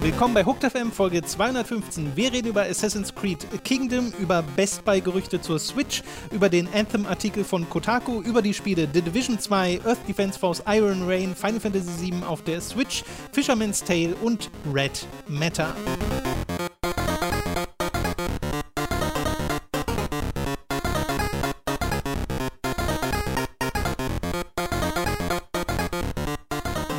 Willkommen bei Hooked FM Folge 215. Wir reden über Assassin's Creed Kingdom, über Best Buy Gerüchte zur Switch, über den Anthem Artikel von Kotaku, über die Spiele The Division 2, Earth Defense Force, Iron Rain, Final Fantasy VII auf der Switch, Fisherman's Tale und Red Matter.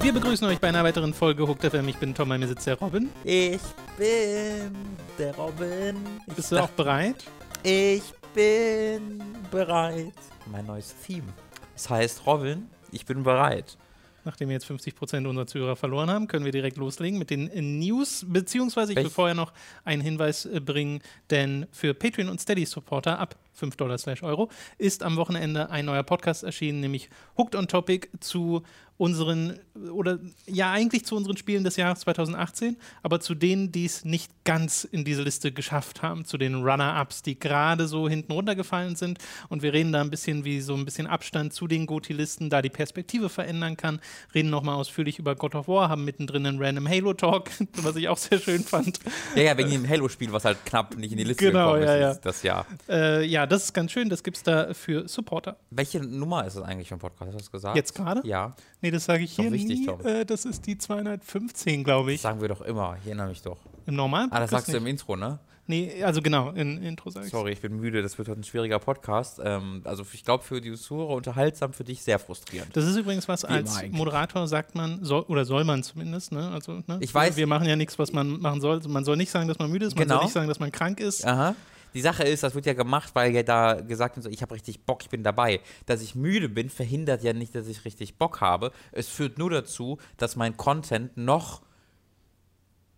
Wir begrüßen euch bei einer weiteren Folge Hooked FM. Ich bin Tom, bei mir sitzt der Robin. Ich bin der Robin. Ich Bist du auch bereit? Ich bin bereit. Mein neues Theme. Es heißt Robin, ich bin bereit. Nachdem wir jetzt 50% unserer Zuhörer verloren haben, können wir direkt loslegen mit den News. Beziehungsweise ich will vorher noch einen Hinweis äh, bringen, denn für Patreon und Steady-Supporter ab 5 Dollar slash Euro ist am Wochenende ein neuer Podcast erschienen, nämlich Hooked on Topic zu unseren, oder ja, eigentlich zu unseren Spielen des Jahres 2018, aber zu denen, die es nicht ganz in diese Liste geschafft haben, zu den Runner-Ups, die gerade so hinten runtergefallen sind. Und wir reden da ein bisschen, wie so ein bisschen Abstand zu den GOTY-Listen, da die Perspektive verändern kann. Reden nochmal ausführlich über God of War, haben mittendrin einen random Halo-Talk, was ich auch sehr schön fand. Ja, ja, wegen dem Halo-Spiel, was halt knapp nicht in die Liste Genau, gekommen ja, ist ja. das Jahr. Äh, ja, das ist ganz schön, das gibt's da für Supporter. Welche Nummer ist es eigentlich vom Podcast? Hast du das gesagt? Jetzt gerade? Ja, Nee, das sage ich Doch hier wichtig, nie. Tom. Äh, das ist die 215, glaube das ich. sagen wir doch immer. Ich erinnere mich doch. Im normalen Ah, das sagst du im nicht. Intro, ne? Nee, also genau, in Intro sage ich Sorry, ich bin müde. Das wird heute ein schwieriger Podcast. Ähm, also ich glaube für die Zuhörer unterhaltsam, für dich sehr frustrierend. Das ist übrigens was, als. Moderator sagt man, soll, oder soll man zumindest, ne? Also, ne? Ich weiß- Wir machen ja nichts, was man machen soll. Man soll nicht sagen, dass man müde ist, man Genau. soll nicht sagen, dass man krank ist. Aha. Die Sache ist, das wird ja gemacht, weil ja da gesagt wird, so, ich habe richtig Bock, ich bin dabei. Dass ich müde bin, verhindert ja nicht, dass ich richtig Bock habe. Es führt nur dazu, dass mein Content noch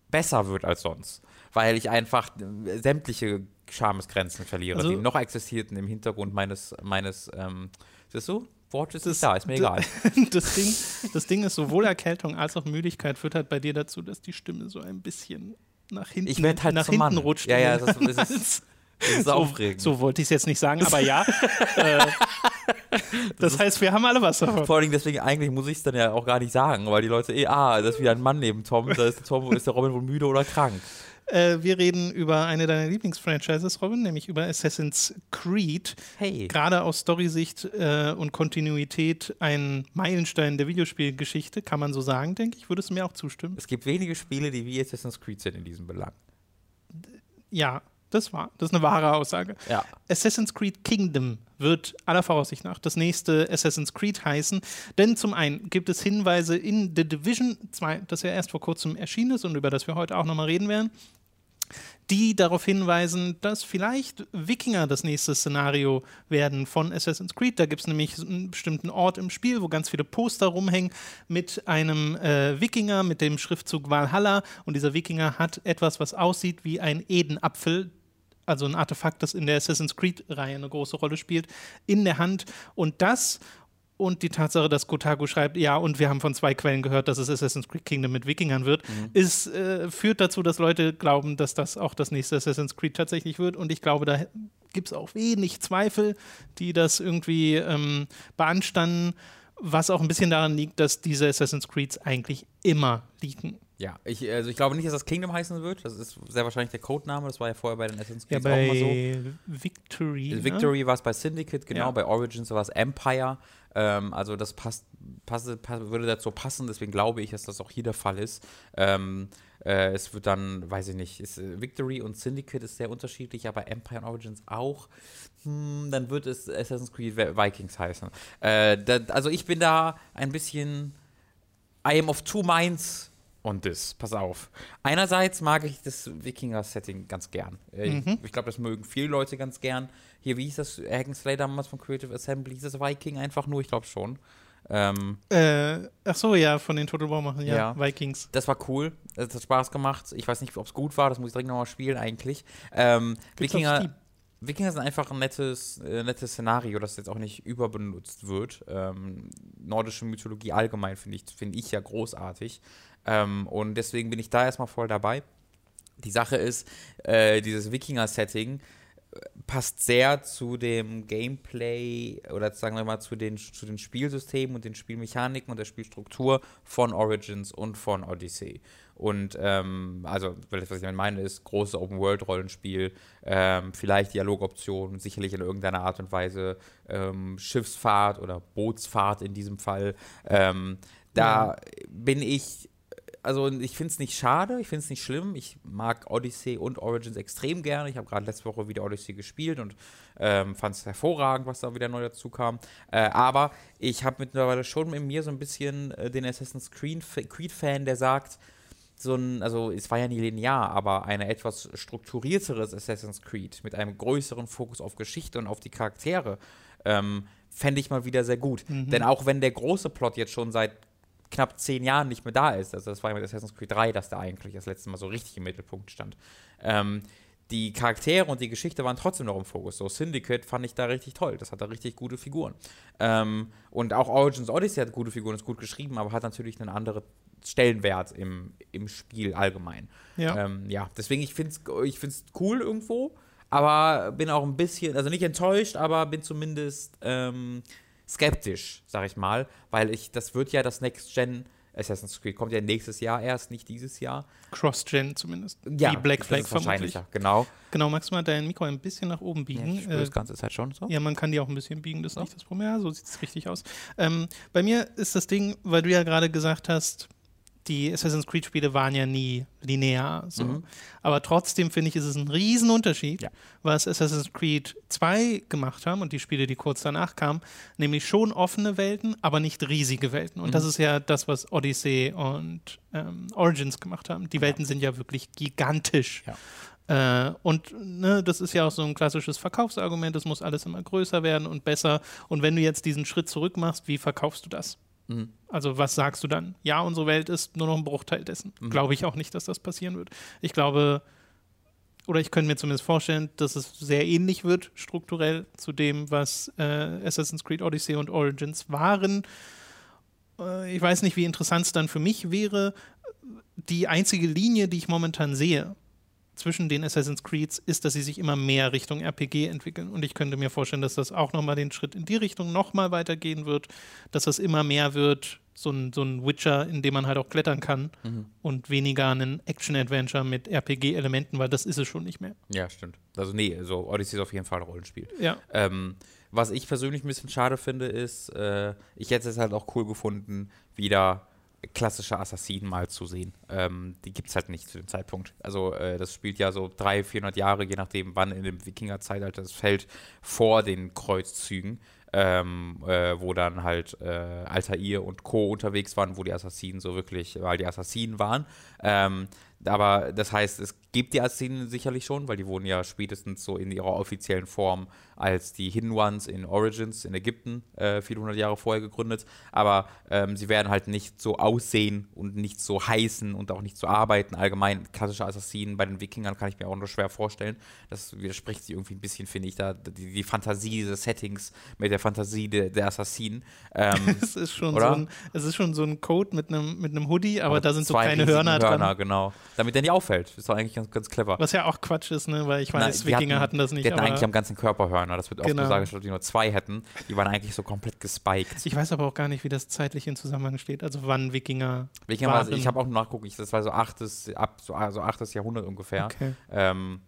besser wird als sonst. Weil ich einfach sämtliche Schamesgrenzen verliere, Also- die noch existierten im Hintergrund meines, meines ähm, siehst du? Wort ist Das- da, ist mir egal. Das Ding, das Ding ist, sowohl Erkältung als auch Müdigkeit führt halt bei dir dazu, dass die Stimme so ein bisschen nach hinten, Ich halt nach hinten Mann. rutscht. Ja, ja, das ist- das ist- ist so, aufregend. So wollte ich es jetzt nicht sagen, aber ja. äh, das heißt, wir haben alle was davon. Vor allem deswegen, eigentlich muss ich es dann ja auch gar nicht sagen, weil die Leute eh, ah, das ist wieder ein Mann neben Tom, da ist der Tom, ist der Robin wohl müde oder krank. Äh, wir reden über eine deiner Lieblingsfranchises, Robin, nämlich über Assassin's Creed. Hey. Gerade aus Storysicht äh, und Kontinuität ein Meilenstein der Videospielgeschichte, kann man so sagen, denke ich. Würdest du mir auch zustimmen? Es gibt wenige Spiele, die wie Assassin's Creed sind in diesem Belang. Ja, das war. Das ist eine wahre Aussage. Ja. Assassin's Creed Kingdom wird aller Voraussicht nach das nächste Assassin's Creed heißen. Denn zum einen gibt es Hinweise in The Division 2, das ja erst vor kurzem erschienen ist und über das wir heute auch nochmal reden werden, die darauf hinweisen, dass vielleicht Wikinger das nächste Szenario werden von Assassin's Creed. Da gibt es nämlich einen bestimmten Ort im Spiel, wo ganz viele Poster rumhängen mit einem äh, Wikinger mit dem Schriftzug Valhalla. Und dieser Wikinger hat etwas, was aussieht wie ein Edenapfel, also ein Artefakt, das in der Assassin's Creed-Reihe eine große Rolle spielt, in der Hand. Und das und die Tatsache, dass Kotaku schreibt, ja, und wir haben von zwei Quellen gehört, dass es Assassin's Creed Kingdom mit Wikingern wird, ist, äh, führt dazu, dass Leute glauben, dass das auch das nächste Assassin's Creed tatsächlich wird. Und ich glaube, da gibt es auch wenig Zweifel, die das irgendwie ähm, beanstanden, was auch ein bisschen daran liegt, dass diese Assassin's Creeds eigentlich immer liegen. Ja, ich, also ich glaube nicht, dass das Kingdom heißen wird. Das ist sehr wahrscheinlich der Codename. Das war ja vorher bei den Assassin's Ja, Creed auch immer so. Victory. ne? Victory war es bei Syndicate, genau, Ja. bei Origins war es Empire. Ähm, also das passt, passe, passe, würde dazu passen, deswegen glaube ich, dass das auch hier der Fall ist. Ähm, äh, es wird dann, weiß ich nicht, ist, äh, Victory und Syndicate ist sehr unterschiedlich, aber Empire und Origins auch. Hm, dann wird es Assassin's Creed Vikings heißen. Äh, da, also ich bin da ein bisschen I am of two minds on this. Pass auf. Einerseits mag ich das Wikinger-Setting ganz gern. Äh, Mhm. Ich, ich glaube, das mögen viele Leute ganz gern. Hier, wie hieß das Hackenslay damals von Creative Assembly? Hieß das Viking einfach nur? Ich glaube schon. Ähm, Äh, ach so, ja, von den Total War machen, ja, Ja. Vikings. das war cool. Das hat Spaß gemacht. Ich weiß nicht, ob es gut war. Das muss ich direkt nochmal spielen eigentlich. Ähm, Wikinger. Wikinger sind einfach ein nettes, äh, nettes Szenario, das jetzt auch nicht überbenutzt wird. Ähm, nordische Mythologie allgemein finde ich, find ich ja großartig. Ähm, und deswegen bin ich da erstmal voll dabei. Die Sache ist, äh, dieses Wikinger-Setting passt sehr zu dem Gameplay oder sagen wir mal zu den, zu den Spielsystemen und den Spielmechaniken und der Spielstruktur von Origins und von Odyssey. Und ähm, also, was ich damit meine, ist große Open-World-Rollenspiel, ähm, vielleicht Dialogoptionen, sicherlich in irgendeiner Art und Weise ähm, Schiffsfahrt oder Bootsfahrt in diesem Fall. Ähm, da ja. bin ich also ich finde es nicht schade, ich finde es nicht schlimm. Ich mag Odyssey und Origins extrem gerne. Ich habe gerade letzte Woche wieder Odyssey gespielt und ähm, fand es hervorragend, was da wieder neu dazu kam. Äh, aber ich habe mittlerweile schon in mir so ein bisschen äh, den Assassin's Creed-Fan, der sagt, so ein, also es war ja nie linear, aber ein etwas strukturierteres Assassin's Creed mit einem größeren Fokus auf Geschichte und auf die Charaktere ähm, fände ich mal wieder sehr gut. Mhm. Denn auch wenn der große Plot jetzt schon seit knapp zehn Jahren nicht mehr da ist. Also das war ja mit Assassin's Creed 3, dass da eigentlich das letzte Mal so richtig im Mittelpunkt stand. Ähm, die Charaktere und die Geschichte waren trotzdem noch im Fokus. So Syndicate fand ich da richtig toll. Das hat da richtig gute Figuren. Ähm, und auch Origins Odyssey hat gute Figuren, ist gut geschrieben, aber hat natürlich einen anderen Stellenwert im, im Spiel allgemein. Ja, ähm, ja deswegen, ich finde es ich find's cool irgendwo, aber bin auch ein bisschen, also nicht enttäuscht, aber bin zumindest ähm, skeptisch, sag ich mal, weil ich, das wird ja das Next Gen Assassin's Creed kommt ja nächstes Jahr erst, nicht dieses Jahr. Cross-Gen zumindest. Ja, Wie Black Flag das ist wahrscheinlicher, genau. Genau, magst du mal dein Mikro ein bisschen nach oben biegen? Ja, ich äh, das ganze Zeit schon so. Ja, man kann die auch ein bisschen biegen, das ist so. nicht das Problem. Ja, so sieht es richtig aus. Ähm, bei mir ist das Ding, weil du ja gerade gesagt hast, die Assassin's Creed-Spiele waren ja nie linear. So. Mhm. Aber trotzdem finde ich, ist es ein Riesenunterschied, ja. was Assassin's Creed 2 gemacht haben und die Spiele, die kurz danach kamen, nämlich schon offene Welten, aber nicht riesige Welten. Und mhm. das ist ja das, was Odyssey und ähm, Origins gemacht haben. Die Welten sind ja wirklich gigantisch. Ja. Äh, und ne, das ist ja auch so ein klassisches Verkaufsargument, es muss alles immer größer werden und besser. Und wenn du jetzt diesen Schritt zurück machst, wie verkaufst du das? Mhm. Also was sagst du dann? Ja, unsere Welt ist nur noch ein Bruchteil dessen. Mhm. Glaube ich auch nicht, dass das passieren wird. Ich glaube, oder ich könnte mir zumindest vorstellen, dass es sehr ähnlich wird, strukturell zu dem, was äh, Assassin's Creed Odyssey und Origins waren. Äh, ich weiß nicht, wie interessant es dann für mich wäre. Die einzige Linie, die ich momentan sehe, zwischen den Assassin's Creeds ist, dass sie sich immer mehr Richtung RPG entwickeln. Und ich könnte mir vorstellen, dass das auch nochmal den Schritt in die Richtung nochmal weitergehen wird, dass das immer mehr wird, so ein, so ein Witcher, in dem man halt auch klettern kann mhm. und weniger ein Action-Adventure mit RPG-Elementen, weil das ist es schon nicht mehr. Ja, stimmt. Also nee, so Odyssey ist auf jeden Fall ein Rollenspiel. Ja. Ähm, was ich persönlich ein bisschen schade finde, ist, äh, ich hätte es halt auch cool gefunden, wieder klassische Assassinen mal zu sehen. Ähm, die gibt es halt nicht zu dem Zeitpunkt. Also äh, das spielt ja so 300, 400 Jahre, je nachdem, wann in dem Wikinger-Zeitalter es fällt, vor den Kreuzzügen, ähm, äh, wo dann halt äh, Altair und Co. unterwegs waren, wo die Assassinen so wirklich, weil die Assassinen waren. Ähm, aber das heißt, es gibt die Assassinen sicherlich schon, weil die wurden ja spätestens so in ihrer offiziellen Form als die Hidden Ones in Origins in Ägypten äh, viele hundert Jahre vorher gegründet. Aber ähm, sie werden halt nicht so aussehen und nicht so heißen und auch nicht so arbeiten. Allgemein klassische Assassinen bei den Wikingern kann ich mir auch nur schwer vorstellen. Das widerspricht sich irgendwie ein bisschen, finde ich, da die, die, Fantasie dieses Settings mit der Fantasie de, der Assassinen. Ähm, es, ist schon oder? so ein, es ist schon so ein Code mit einem mit Hoodie, aber, aber da sind so kleine Hörner, Hörner dran. genau. Damit der nicht auffällt. Ist doch eigentlich ganz, ganz clever. Was ja auch Quatsch ist, ne? weil ich weiß, Na, Wikinger hatten, hatten, das nicht. Die hatten eigentlich am ganzen Körper Hörner. Hörner. Das wird oft genau. gesagt, dass die nur zwei hätten. Die waren eigentlich so komplett gespiked. Ich weiß aber auch gar nicht, wie das zeitlich in Zusammenhang steht. Also wann Wikinger. Wikinger waren. War, ich habe auch nachgucken, das war so achtes, ab so also achtes Jahrhundert ungefähr. Okay. Ähm,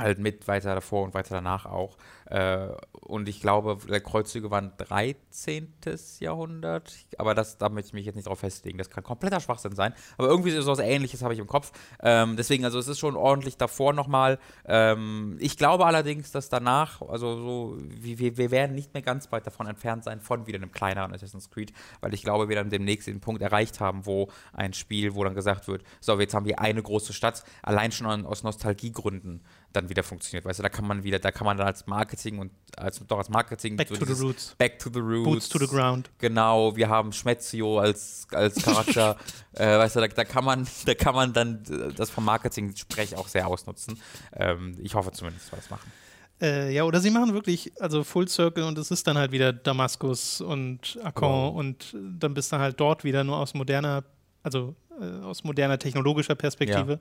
halt mit weiter davor und weiter danach auch. Äh, und ich glaube, Kreuzzüge waren 13. Jahrhundert, aber das, da möchte ich mich jetzt nicht drauf festlegen. Das kann kompletter Schwachsinn sein. Aber irgendwie so was Ähnliches habe ich im Kopf. Ähm, deswegen, also es ist schon ordentlich davor nochmal. Ähm, ich glaube allerdings, dass danach, also so, wir, wir werden nicht mehr ganz weit davon entfernt sein von wieder einem kleineren Assassin's Creed, weil ich glaube, wir dann demnächst den Punkt erreicht haben, wo ein Spiel, wo dann gesagt wird, so, jetzt haben wir eine große Stadt, allein schon aus Nostalgiegründen dann wieder funktioniert. Weißt du, da kann man wieder, da kann man dann als Marketing und als doch als Marketing Back so to the Roots. Back to the Roots. Boots to the Ground. Genau, wir haben Schmetzio als, als Charakter. äh, weißt du, da, da, kann man, da kann man dann das vom Marketing-Sprech auch sehr ausnutzen. Ähm, ich hoffe zumindest, dass wir das machen. Äh, ja, oder sie machen wirklich, also Full Circle und es ist dann halt wieder Damaskus und Akon wow. und dann bist du halt dort wieder nur aus moderner, also äh, aus moderner technologischer Perspektive.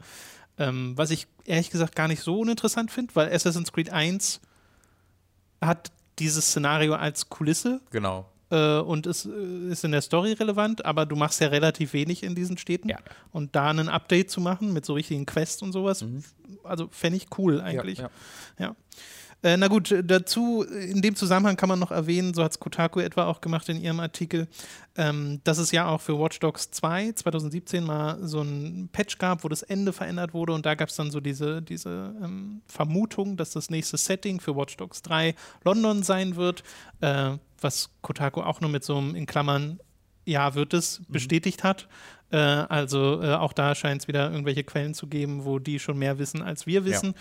Ähm, was ich ehrlich gesagt gar nicht so uninteressant finde, weil Assassin's Creed 1 hat dieses Szenario als Kulisse Genau. äh, und ist, äh, ist in der Story relevant, aber du machst ja relativ wenig in diesen Städten. Ja. Und da ein Update zu machen mit so richtigen Quests und sowas, also fände ich cool eigentlich. Mhm. Ja, Ja. Äh, na gut, dazu, in dem Zusammenhang kann man noch erwähnen, so hat es Kotaku etwa auch gemacht in ihrem Artikel, ähm, dass es ja auch für Watch Dogs 2 2017 mal so ein Patch gab, wo das Ende verändert wurde und da gab es dann so diese, diese ähm, Vermutung, dass das nächste Setting für Watch Dogs 3 London sein wird, äh, was Kotaku auch nur mit so einem in Klammern ja, wird es bestätigt hat. Äh, also äh, auch da scheint es wieder irgendwelche Quellen zu geben, wo die schon mehr wissen, als wir wissen.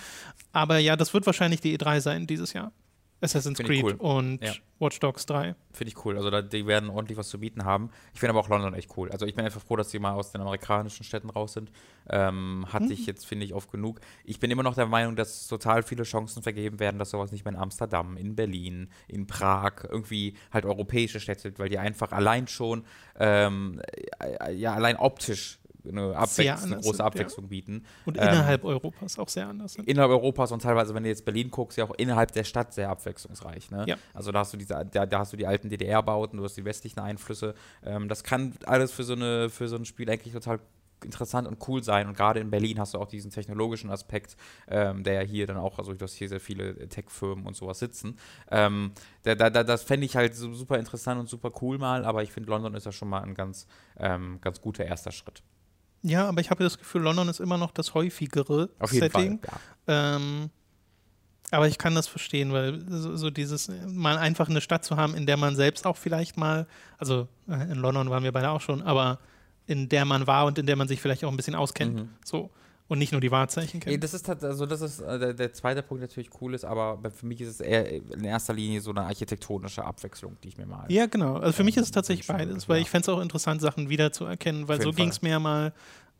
Aber ja, das wird wahrscheinlich die E3 sein dieses Jahr. Assassin's Creed cool. und Ja. Watch Dogs 3. Finde ich cool. Also da, die werden ordentlich was zu bieten haben. Ich finde aber auch London echt cool. Also ich bin einfach froh, dass die mal aus den amerikanischen Städten raus sind. Ähm, hatte ich jetzt, finde ich, oft genug. Ich bin immer noch der Meinung, dass total viele Chancen vergeben werden, dass sowas nicht mehr in Amsterdam, in Berlin, in Prag, irgendwie halt europäische Städte sind, weil die einfach allein schon, ähm, äh, ja, allein optisch eine, Abwechs Sehr eine große sind, ja. Abwechslung bieten. Und Ähm, innerhalb Europas auch sehr anders sind. innerhalb Europas und teilweise, wenn du jetzt Berlin guckst, ja auch innerhalb der Stadt sehr abwechslungsreich. Ne? Ja. Also da hast du diese, da, da hast du die alten DDR-Bauten, du hast die westlichen Einflüsse. Ähm, das kann alles für so eine, für so ein Spiel eigentlich total interessant und cool sein. Und gerade in Berlin hast du auch diesen technologischen Aspekt, ähm, der ja hier dann auch, also du hast hier sehr viele Tech-Firmen und sowas sitzen. Ähm, da, da, da, das fände ich halt super interessant und super cool mal, aber ich finde, London ist ja schon mal ein ganz, ähm, ganz guter erster Schritt. Ja, aber ich habe das Gefühl, London ist immer noch das häufigere Auf jeden Setting. Fall. Ja. Ähm, aber ich kann das verstehen, weil so, so dieses, mal einfach eine Stadt zu haben, in der man selbst auch vielleicht mal, also äh, in London waren wir beide auch schon, aber in der man war und in der man sich vielleicht auch ein bisschen auskennt. Mhm. So. Und nicht nur die Wahrzeichen Ja, kennt. das ist also das ist äh, der, der zweite Punkt der natürlich cool ist, aber für mich ist es eher in erster Linie so eine architektonische Abwechslung, die ich mir mal. Ja, genau. Also für mich ist es Ähm, tatsächlich beides, weil ja. ich fände es auch interessant, Sachen wiederzuerkennen, weil so ging es mir ja mal,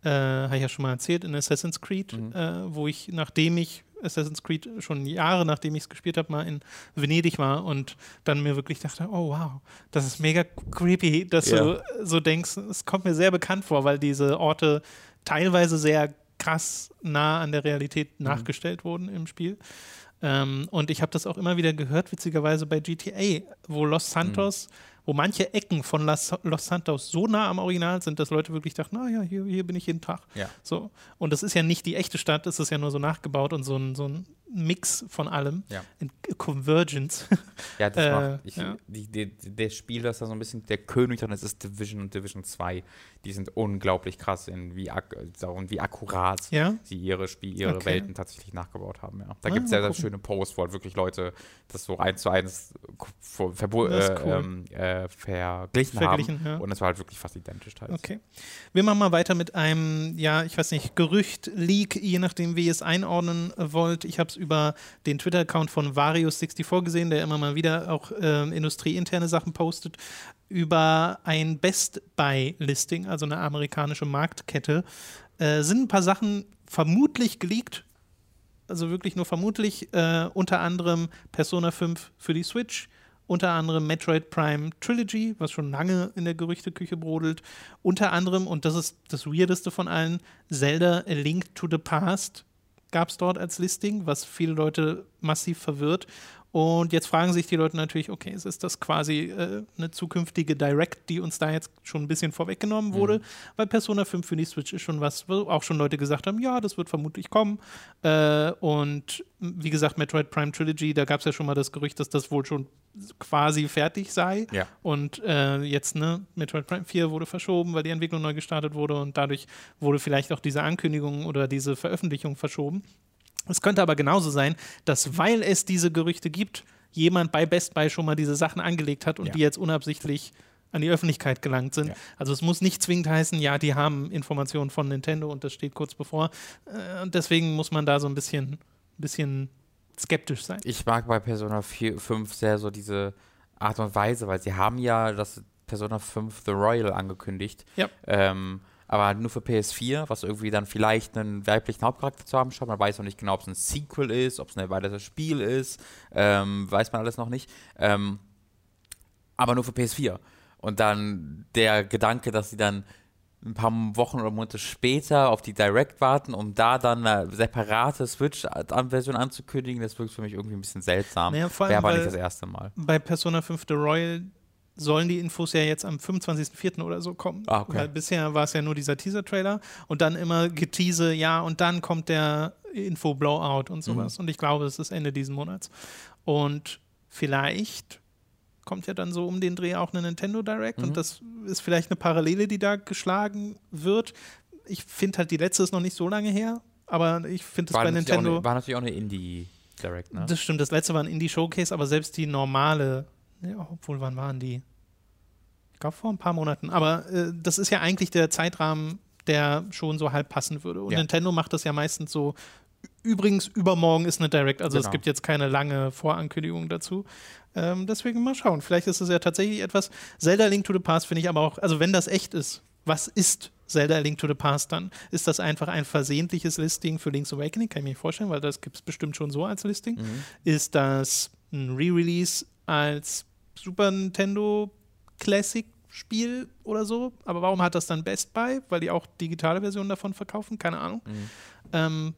äh, habe ich ja schon mal erzählt, in Assassin's Creed, Mhm. äh, wo ich, nachdem ich Assassin's Creed schon Jahre, nachdem ich es gespielt habe, mal in Venedig war und dann mir wirklich dachte, oh wow, das ist mega creepy, dass Ja. du so denkst, es kommt mir sehr bekannt vor, weil diese Orte teilweise sehr krass nah an der Realität Mhm. nachgestellt wurden im Spiel. Ähm, und ich habe das auch immer wieder gehört, witzigerweise bei GTA, wo Los Santos, wo manche Ecken von Los, Los Santos so nah am Original sind, dass Leute wirklich dachten, naja, hier, hier bin ich jeden Tag. Ja. So. Und das ist ja nicht die echte Stadt, es ist ja nur so nachgebaut und so ein, so ein Mix von allem. Ja. In Convergence. Ja, das Äh, macht. Ich, ja. die, die, der Spiel, das da so ein bisschen der König dran ist, ist Division und Division 2. Die sind unglaublich krass in wie, ak und wie akkurat ja. sie ihre Spiel, ihre Okay. Welten tatsächlich nachgebaut haben. Ja. Da Ah, gibt es sehr, mal sehr schöne Posts, wo halt wirklich Leute das so eins zu eins Das ist äh, cool. ähm, äh, verglichen, Verglichen, haben. ja. Und es war halt wirklich fast identisch teils. Okay. Wir machen mal weiter mit einem, ja, ich weiß nicht, Gerücht, Leak, je nachdem, wie ihr es einordnen äh, wollt. Ich habe es über den Twitter-Account von Varius64 gesehen, der immer mal wieder auch ähm, industrieinterne Sachen postet, über ein Best Buy-Listing, also eine amerikanische Marktkette. Äh, sind ein paar Sachen vermutlich geleakt, also wirklich nur vermutlich, äh, unter anderem Persona 5 für die Switch, unter anderem Metroid Prime Trilogy, was schon lange in der Gerüchteküche brodelt, unter anderem, und das ist das Weirdeste von allen, Zelda A Link to the Past gab es dort als Listing, was viele Leute massiv verwirrt. Und jetzt fragen sich die Leute natürlich, okay, ist das quasi äh, eine zukünftige Direct, die uns da jetzt schon ein bisschen vorweggenommen wurde? Weil Persona 5 für die Switch ist schon was, wo auch schon Leute gesagt haben, ja, das wird vermutlich kommen. Äh, und wie gesagt, Metroid Prime Trilogy, da gab es ja schon mal das Gerücht, dass das wohl schon quasi fertig sei. Ja. Und äh, jetzt, ne, Metroid Prime 4 wurde verschoben, weil die Entwicklung neu gestartet wurde und dadurch wurde vielleicht auch diese Ankündigung oder diese Veröffentlichung verschoben. Es könnte aber genauso sein, dass weil es diese Gerüchte gibt, jemand bei Best Buy schon mal diese Sachen angelegt hat und Ja. die jetzt unabsichtlich an die Öffentlichkeit gelangt sind. Ja. Also es muss nicht zwingend heißen, ja, die haben Informationen von Nintendo und das steht kurz bevor. Äh, Und deswegen muss man da so ein bisschen, bisschen skeptisch sein. Ich mag bei Persona 4, 5 sehr so diese Art und Weise, weil sie haben ja das Persona 5 The Royal angekündigt. Ja. Ähm, aber nur für PS4, was irgendwie dann vielleicht einen weiblichen Hauptcharakter zu haben schaut. Man weiß noch nicht genau, ob es ein Sequel ist, ob es ein weiteres Spiel ist. Ähm, weiß man alles noch nicht. Ähm, aber nur für PS4. Und dann der Gedanke, dass sie dann ein paar Wochen oder Monate später auf die Direct warten, um da dann eine separate Switch-Version anzukündigen, das wirkt für mich irgendwie ein bisschen seltsam. Naja, vor allem, Wäre aber nicht das erste Mal. Bei Persona 5 The Royal sollen die Infos ja jetzt am 25.04. oder so kommen. Ah, okay. Weil bisher war es ja nur dieser Teaser-Trailer und dann immer Getease, ja, und dann kommt der Info-Blowout und sowas. Mhm. Und ich glaube, es ist Ende diesen Monats. Und vielleicht kommt ja dann so um den Dreh auch eine Nintendo Direct Mhm. und das ist vielleicht eine Parallele, die da geschlagen wird. Ich finde halt, die letzte ist noch nicht so lange her, aber ich finde War bei Nintendo. eine, war natürlich auch eine Indie-Direct, ne? Das stimmt, das letzte war ein Indie-Showcase, aber selbst die normale, ja, obwohl, wann waren die? Ich glaube vor ein paar Monaten. Aber äh, das ist ja eigentlich der Zeitrahmen, der schon so halb passen würde. Und Ja. Nintendo macht das ja meistens so. Übrigens, übermorgen ist eine Direct, also es Genau. gibt jetzt keine lange Vorankündigung dazu. Ähm, deswegen mal schauen. Vielleicht ist es ja tatsächlich etwas. Zelda Link to the Past finde ich aber auch, also wenn das echt ist, was ist Zelda Link to the Past dann? Ist das einfach ein versehentliches Listing für Link's Awakening? Kann ich mir nicht vorstellen, weil das gibt es bestimmt schon so als Listing. Mhm. Ist das ein Re-Release als Super Nintendo Classic Spiel oder so? Aber warum hat das dann Best Buy? Weil die auch digitale Versionen davon verkaufen? Keine Ahnung. Mhm. Ähm,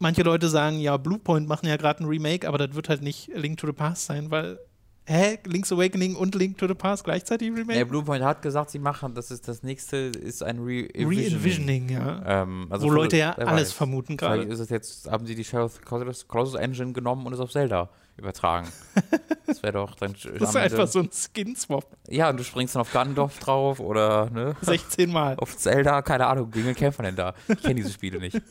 manche Leute sagen, ja, Bluepoint machen ja gerade ein Remake, aber das wird halt nicht Link to the Past sein, weil, hä, Link's Awakening und Link to the Past gleichzeitig Remake? Ja, Bluepoint hat gesagt, sie machen, das ist das nächste, ist ein Re-Envisioning. Re-Envisioning, ja. Ähm, also Wo Leute ja alles weiß. vermuten Vielleicht gerade. ist es jetzt, haben sie die Shadow of the Colossus, Colossus Engine genommen und es auf Zelda übertragen. das wäre doch dann. Das ist einfach so ein Skin-Swap. Ja, und du springst dann auf Gandalf drauf oder ne, 16 Mal. auf Zelda, keine Ahnung, gegen wen kämpft man denn da? Ich kenne diese Spiele nicht.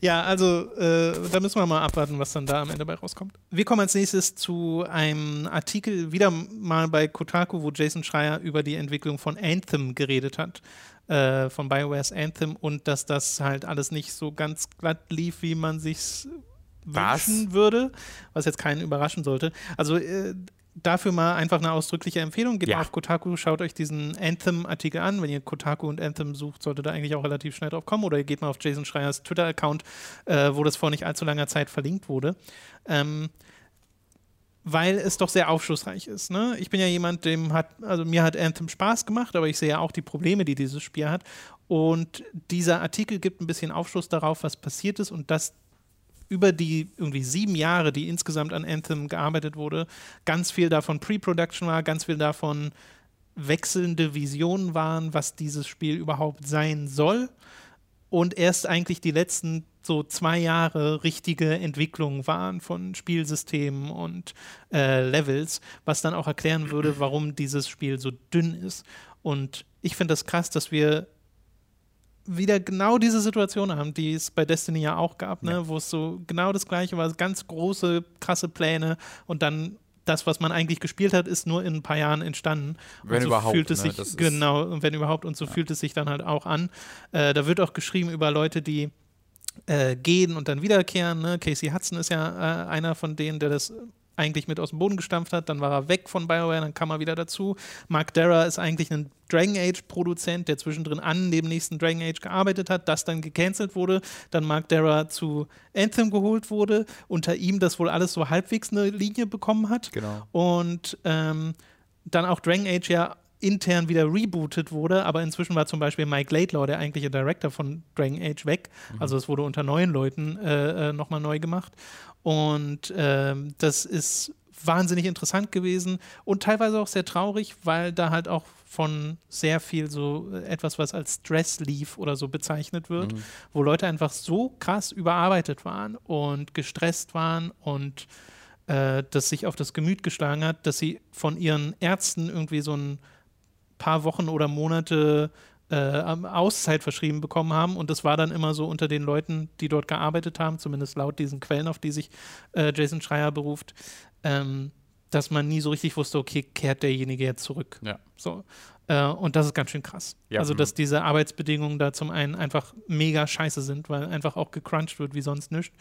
Ja, also äh, da müssen wir mal abwarten, was dann da am Ende bei rauskommt. Wir kommen als nächstes zu einem Artikel wieder mal bei Kotaku, wo Jason Schreier über die Entwicklung von Anthem geredet hat. Äh, von BioWare's Anthem und dass das halt alles nicht so ganz glatt lief, wie man sich's Was? wünschen würde, was jetzt keinen überraschen sollte. Also äh, dafür mal einfach eine ausdrückliche Empfehlung. Geht Ja. mal auf Kotaku, schaut euch diesen Anthem-Artikel an. Wenn ihr Kotaku und Anthem sucht, sollte da eigentlich auch relativ schnell drauf kommen. Oder ihr geht mal auf Jason Schreiers Twitter-Account, äh, wo das vor nicht allzu langer Zeit verlinkt wurde. Ähm, weil es doch sehr aufschlussreich ist. Ne? Ich bin ja jemand, dem hat, also mir hat Anthem Spaß gemacht, aber ich sehe ja auch die Probleme, die dieses Spiel hat. Und dieser Artikel gibt ein bisschen Aufschluss darauf, was passiert ist und dass über die irgendwie sieben Jahre, die insgesamt an Anthem gearbeitet wurde, ganz viel davon Pre-Production war, ganz viel davon wechselnde Visionen waren, was dieses Spiel überhaupt sein soll. Und erst eigentlich die letzten so zwei Jahre richtige Entwicklung waren von Spielsystemen und äh, Levels, was dann auch erklären würde, warum dieses Spiel so dünn ist. Und ich finde das krass, dass wir wieder genau diese Situation haben, die es bei Destiny ja auch gab, ne? wo es so genau das gleiche war, ganz große, krasse Pläne und dann das, was man eigentlich gespielt hat, ist nur in ein paar Jahren entstanden. Wenn und so überhaupt, Fühlt es ne? sich, genau, und wenn überhaupt, und so fühlt es sich dann halt auch an. Äh, da wird auch geschrieben über Leute, die äh, gehen und dann wiederkehren. Ne? Casey Hudson ist ja äh, einer von denen, der das eigentlich mit aus dem Boden gestampft hat. Dann war er weg von BioWare, dann kam er wieder dazu. Mark Dara ist eigentlich ein Dragon Age-Produzent, der zwischendrin an dem nächsten Dragon Age gearbeitet hat, das dann gecancelt wurde. Dann Mark Dara zu Anthem geholt wurde. Unter ihm das wohl alles so halbwegs eine Linie bekommen hat. Genau. Und ähm, dann auch Dragon Age ja intern wieder rebootet wurde, aber inzwischen war zum Beispiel Mike Laidlaw, der eigentliche Director von Dragon Age, weg. Also es wurde unter neuen Leuten äh, äh, nochmal neu gemacht. Und ähm, das ist wahnsinnig interessant gewesen und teilweise auch sehr traurig, weil da halt auch von sehr viel so äh, etwas, was als Stress lief oder so bezeichnet wird, wo Leute einfach so krass überarbeitet waren und gestresst waren und äh, das sich auf das Gemüt geschlagen hat, dass sie von ihren Ärzten irgendwie so ein paar Wochen oder Monate äh, Auszeit verschrieben bekommen haben. Und das war dann immer so unter den Leuten, die dort gearbeitet haben, zumindest laut diesen Quellen, auf die sich äh, Jason Schreier beruft, ähm, dass man nie so richtig wusste, okay, kehrt derjenige jetzt zurück. Ja. So. Äh, und das ist ganz schön krass. Ja, also, mhm. dass diese Arbeitsbedingungen da zum einen einfach mega scheiße sind, weil einfach auch gecrunched wird wie sonst nichts.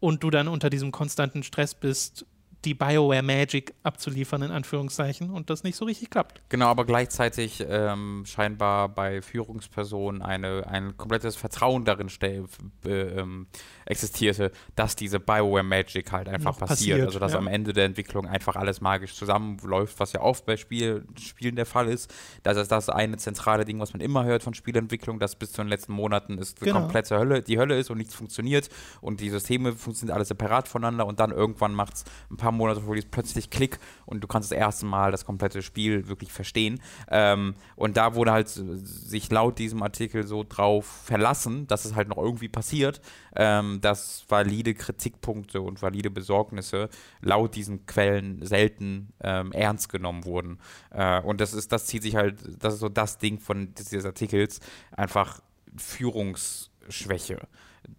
Und du dann unter diesem konstanten Stress bist, die BioWare Magic abzuliefern, in Anführungszeichen, und das nicht so richtig klappt. Genau, aber gleichzeitig ähm, scheinbar bei Führungspersonen eine, ein komplettes Vertrauen darin äh, ähm, existierte, dass diese BioWare Magic halt einfach passiert. passiert. Also, dass ja. am Ende der Entwicklung einfach alles magisch zusammenläuft, was ja oft bei Spiel, Spielen der Fall ist. Das ist das eine zentrale Ding, was man immer hört von Spielentwicklung, dass bis zu den letzten Monaten ist genau. komplette Hölle, die Hölle ist und nichts funktioniert und die Systeme funktionieren alle separat voneinander und dann irgendwann macht es ein paar Monate vor Release plötzlich Klick und du kannst das erste Mal das komplette Spiel wirklich verstehen. Ähm, und da wurde halt sich laut diesem Artikel so drauf verlassen, dass es halt noch irgendwie passiert, ähm, dass valide Kritikpunkte und valide Besorgnisse laut diesen Quellen selten ähm, ernst genommen wurden. Äh, und das ist, das zieht sich halt, das ist so das Ding von dieses Artikels, einfach Führungsschwäche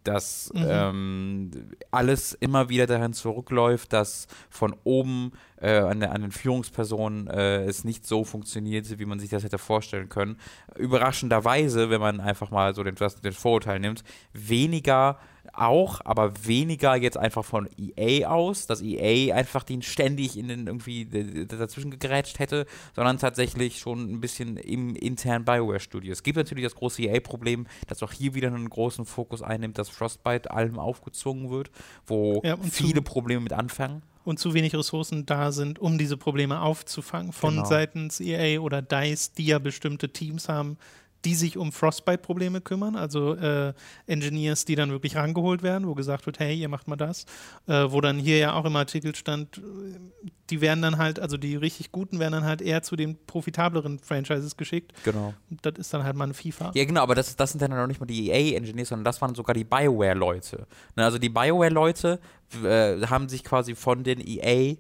dass mhm. ähm, alles immer wieder dahin zurückläuft, dass von oben äh, an, an, den Führungspersonen äh, es nicht so funktioniert, wie man sich das hätte vorstellen können. Überraschenderweise, wenn man einfach mal so den, den Vorurteil nimmt, weniger auch, aber weniger jetzt einfach von EA aus, dass EA einfach den ständig in den irgendwie dazwischen gegrätscht hätte, sondern tatsächlich schon ein bisschen im internen Bioware-Studio. Es gibt natürlich das große EA-Problem, dass auch hier wieder einen großen Fokus einnimmt, dass Frostbite allem aufgezwungen wird, wo ja, viele Probleme mit anfangen und zu wenig Ressourcen da sind, um diese Probleme aufzufangen von genau. seitens EA oder DICE, die ja bestimmte Teams haben, die sich um Frostbite-Probleme kümmern, also äh, Engineers, die dann wirklich rangeholt werden, wo gesagt wird, hey, ihr macht mal das, äh, wo dann hier ja auch im Artikel stand, die werden dann halt, also die richtig guten werden dann halt eher zu den profitableren Franchises geschickt. Genau. Und das ist dann halt mal ein FIFA. Ja, genau, aber das, das sind dann noch nicht mal die EA-Engineers, sondern das waren sogar die Bioware-Leute. Ne, also die Bioware-Leute äh, haben sich quasi von den EA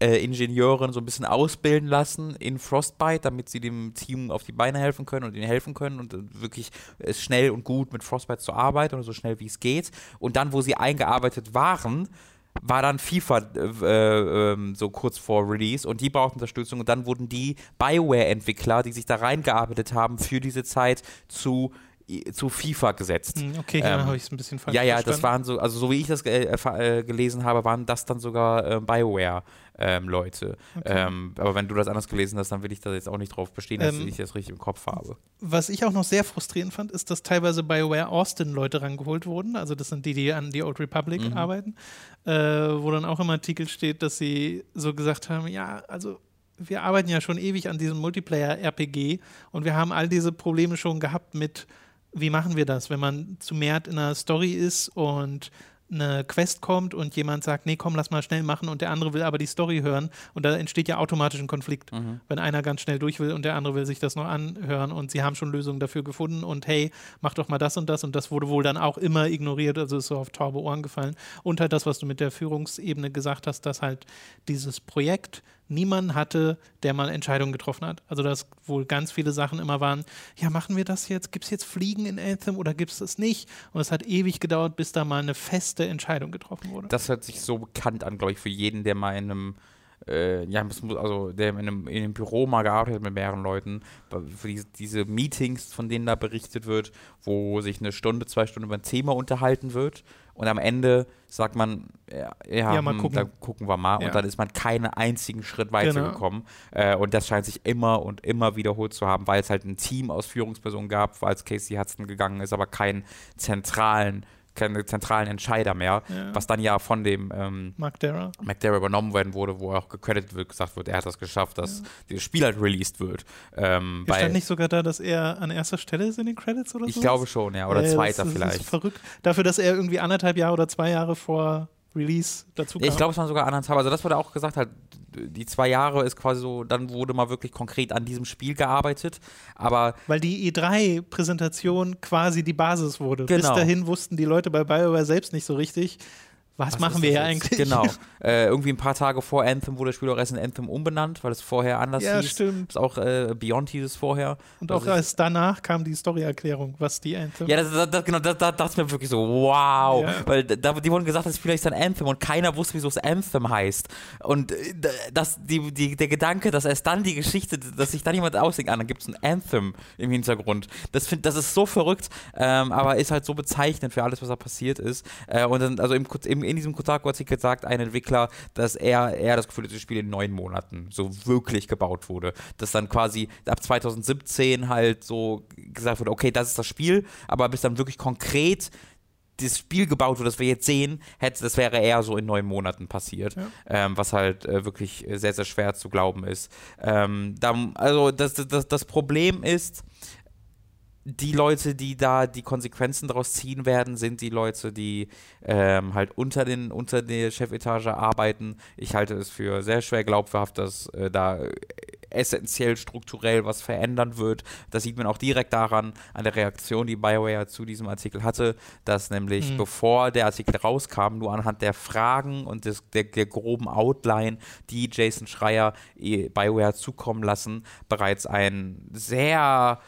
äh, Ingenieurin so ein bisschen ausbilden lassen in Frostbite, damit sie dem Team auf die Beine helfen können und ihnen helfen können und äh, wirklich äh, schnell und gut mit Frostbite zu arbeiten und so schnell wie es geht. Und dann, wo sie eingearbeitet waren, war dann FIFA äh, äh, so kurz vor Release und die brauchten Unterstützung und dann wurden die Bioware-Entwickler, die sich da reingearbeitet haben, für diese Zeit zu zu FIFA gesetzt. Hm, okay, dann ähm, habe ich es ein bisschen falsch Ja, ja, verstanden. das waren so, also so wie ich das äh, äh, gelesen habe, waren das dann sogar äh, Bioware ähm, Leute. Okay. Ähm, aber wenn du das anders gelesen hast, dann will ich da jetzt auch nicht drauf bestehen, dass ähm, ich das richtig im Kopf habe. Was ich auch noch sehr frustrierend fand, ist, dass teilweise BioWare Austin Leute rangeholt wurden. Also das sind die, die an die Old Republic mhm. arbeiten. Äh, wo dann auch im Artikel steht, dass sie so gesagt haben, ja, also wir arbeiten ja schon ewig an diesem Multiplayer-RPG und wir haben all diese Probleme schon gehabt mit, wie machen wir das, wenn man zu mehr in einer Story ist und eine Quest kommt und jemand sagt, nee, komm, lass mal schnell machen und der andere will aber die Story hören und da entsteht ja automatisch ein Konflikt, mhm. wenn einer ganz schnell durch will und der andere will sich das noch anhören und sie haben schon Lösungen dafür gefunden und hey, mach doch mal das und das und das wurde wohl dann auch immer ignoriert, also ist so auf taube Ohren gefallen und halt das, was du mit der Führungsebene gesagt hast, dass halt dieses Projekt niemanden hatte, der mal Entscheidungen getroffen hat. Also dass wohl ganz viele Sachen immer waren, ja, machen wir das jetzt? Gibt es jetzt Fliegen in Anthem oder gibt es das nicht? Und es hat ewig gedauert, bis da mal eine feste Entscheidung getroffen wurde. Das hört sich so bekannt an, glaube ich, für jeden, der mal in einem äh, ja, also der in einem, in einem Büro mal gearbeitet hat mit mehreren Leuten, für diese, diese, Meetings, von denen da berichtet wird, wo sich eine Stunde, zwei Stunden über ein Thema unterhalten wird und am Ende sagt man, ja, ja, mal hm, gucken. dann gucken wir mal. Ja. Und dann ist man keinen einzigen Schritt weitergekommen. Genau. Äh, und das scheint sich immer und immer wiederholt zu haben, weil es halt ein Team aus Führungspersonen gab, als Casey Hudson gegangen ist, aber keinen zentralen keine zentralen Entscheider mehr, ja. was dann ja von dem ähm, McDara. Übernommen werden wurde, wo auch gecredited wird, gesagt wird, er hat das geschafft, dass ja. dieses Spiel halt released wird. Ähm, Hier stand nicht sogar da, dass er an erster Stelle ist in den Credits oder so? Ich glaube schon, ja, oder ja, zweiter das, vielleicht. Das ist verrückt. Dafür, dass er irgendwie anderthalb Jahre oder zwei Jahre vor Release dazu kam. Ich glaube, es waren sogar anderthalb. Also das wurde auch gesagt, halt, die zwei Jahre ist quasi so, dann wurde mal wirklich konkret an diesem Spiel gearbeitet. Aber Weil die E3-Präsentation quasi die Basis wurde. Genau. Bis dahin wussten die Leute bei BioWare selbst nicht so richtig, was, was machen wir hier eigentlich? Genau. Äh, irgendwie ein paar Tage vor Anthem wurde das Spiel auch erst in Anthem umbenannt, weil es vorher anders ja, hieß. stimmt. Ist auch äh, Beyond hieß es vorher. Und auch erst danach kam die Story-Erklärung, was die Anthem. Ja, das, das, das genau, da das, das, mir wirklich so, wow. Ja. Weil da, die wurden gesagt, das Spiel ist dann Anthem und keiner wusste, wieso es Anthem heißt. Und äh, das, die, die, der Gedanke, dass erst dann die Geschichte, dass sich dann jemand ausdenkt, ah, dann gibt es ein Anthem im Hintergrund. Das, find, das ist so verrückt, ähm, aber ist halt so bezeichnend für alles, was da passiert ist. Äh, und dann, also im, im in diesem Kotaku-Artikel sagt ein Entwickler, dass er, er das Gefühl hat, das Spiel in neun Monaten so wirklich gebaut wurde. Dass dann quasi ab 2017 halt so gesagt wurde, okay, das ist das Spiel, aber bis dann wirklich konkret das Spiel gebaut wurde, das wir jetzt sehen, hätte, das wäre eher so in neun Monaten passiert, ja. ähm, was halt äh, wirklich sehr, sehr schwer zu glauben ist. Ähm, da, also das, das, das Problem ist, die Leute, die da die Konsequenzen daraus ziehen werden, sind die Leute, die ähm, halt unter, den, unter der Chefetage arbeiten. Ich halte es für sehr schwer glaubhaft, dass äh, da essentiell strukturell was verändern wird. Das sieht man auch direkt daran, an der Reaktion, die BioWare zu diesem Artikel hatte, dass nämlich mhm. bevor der Artikel rauskam, nur anhand der Fragen und des, der, der groben Outline, die Jason Schreier eh, BioWare zukommen lassen, bereits ein sehr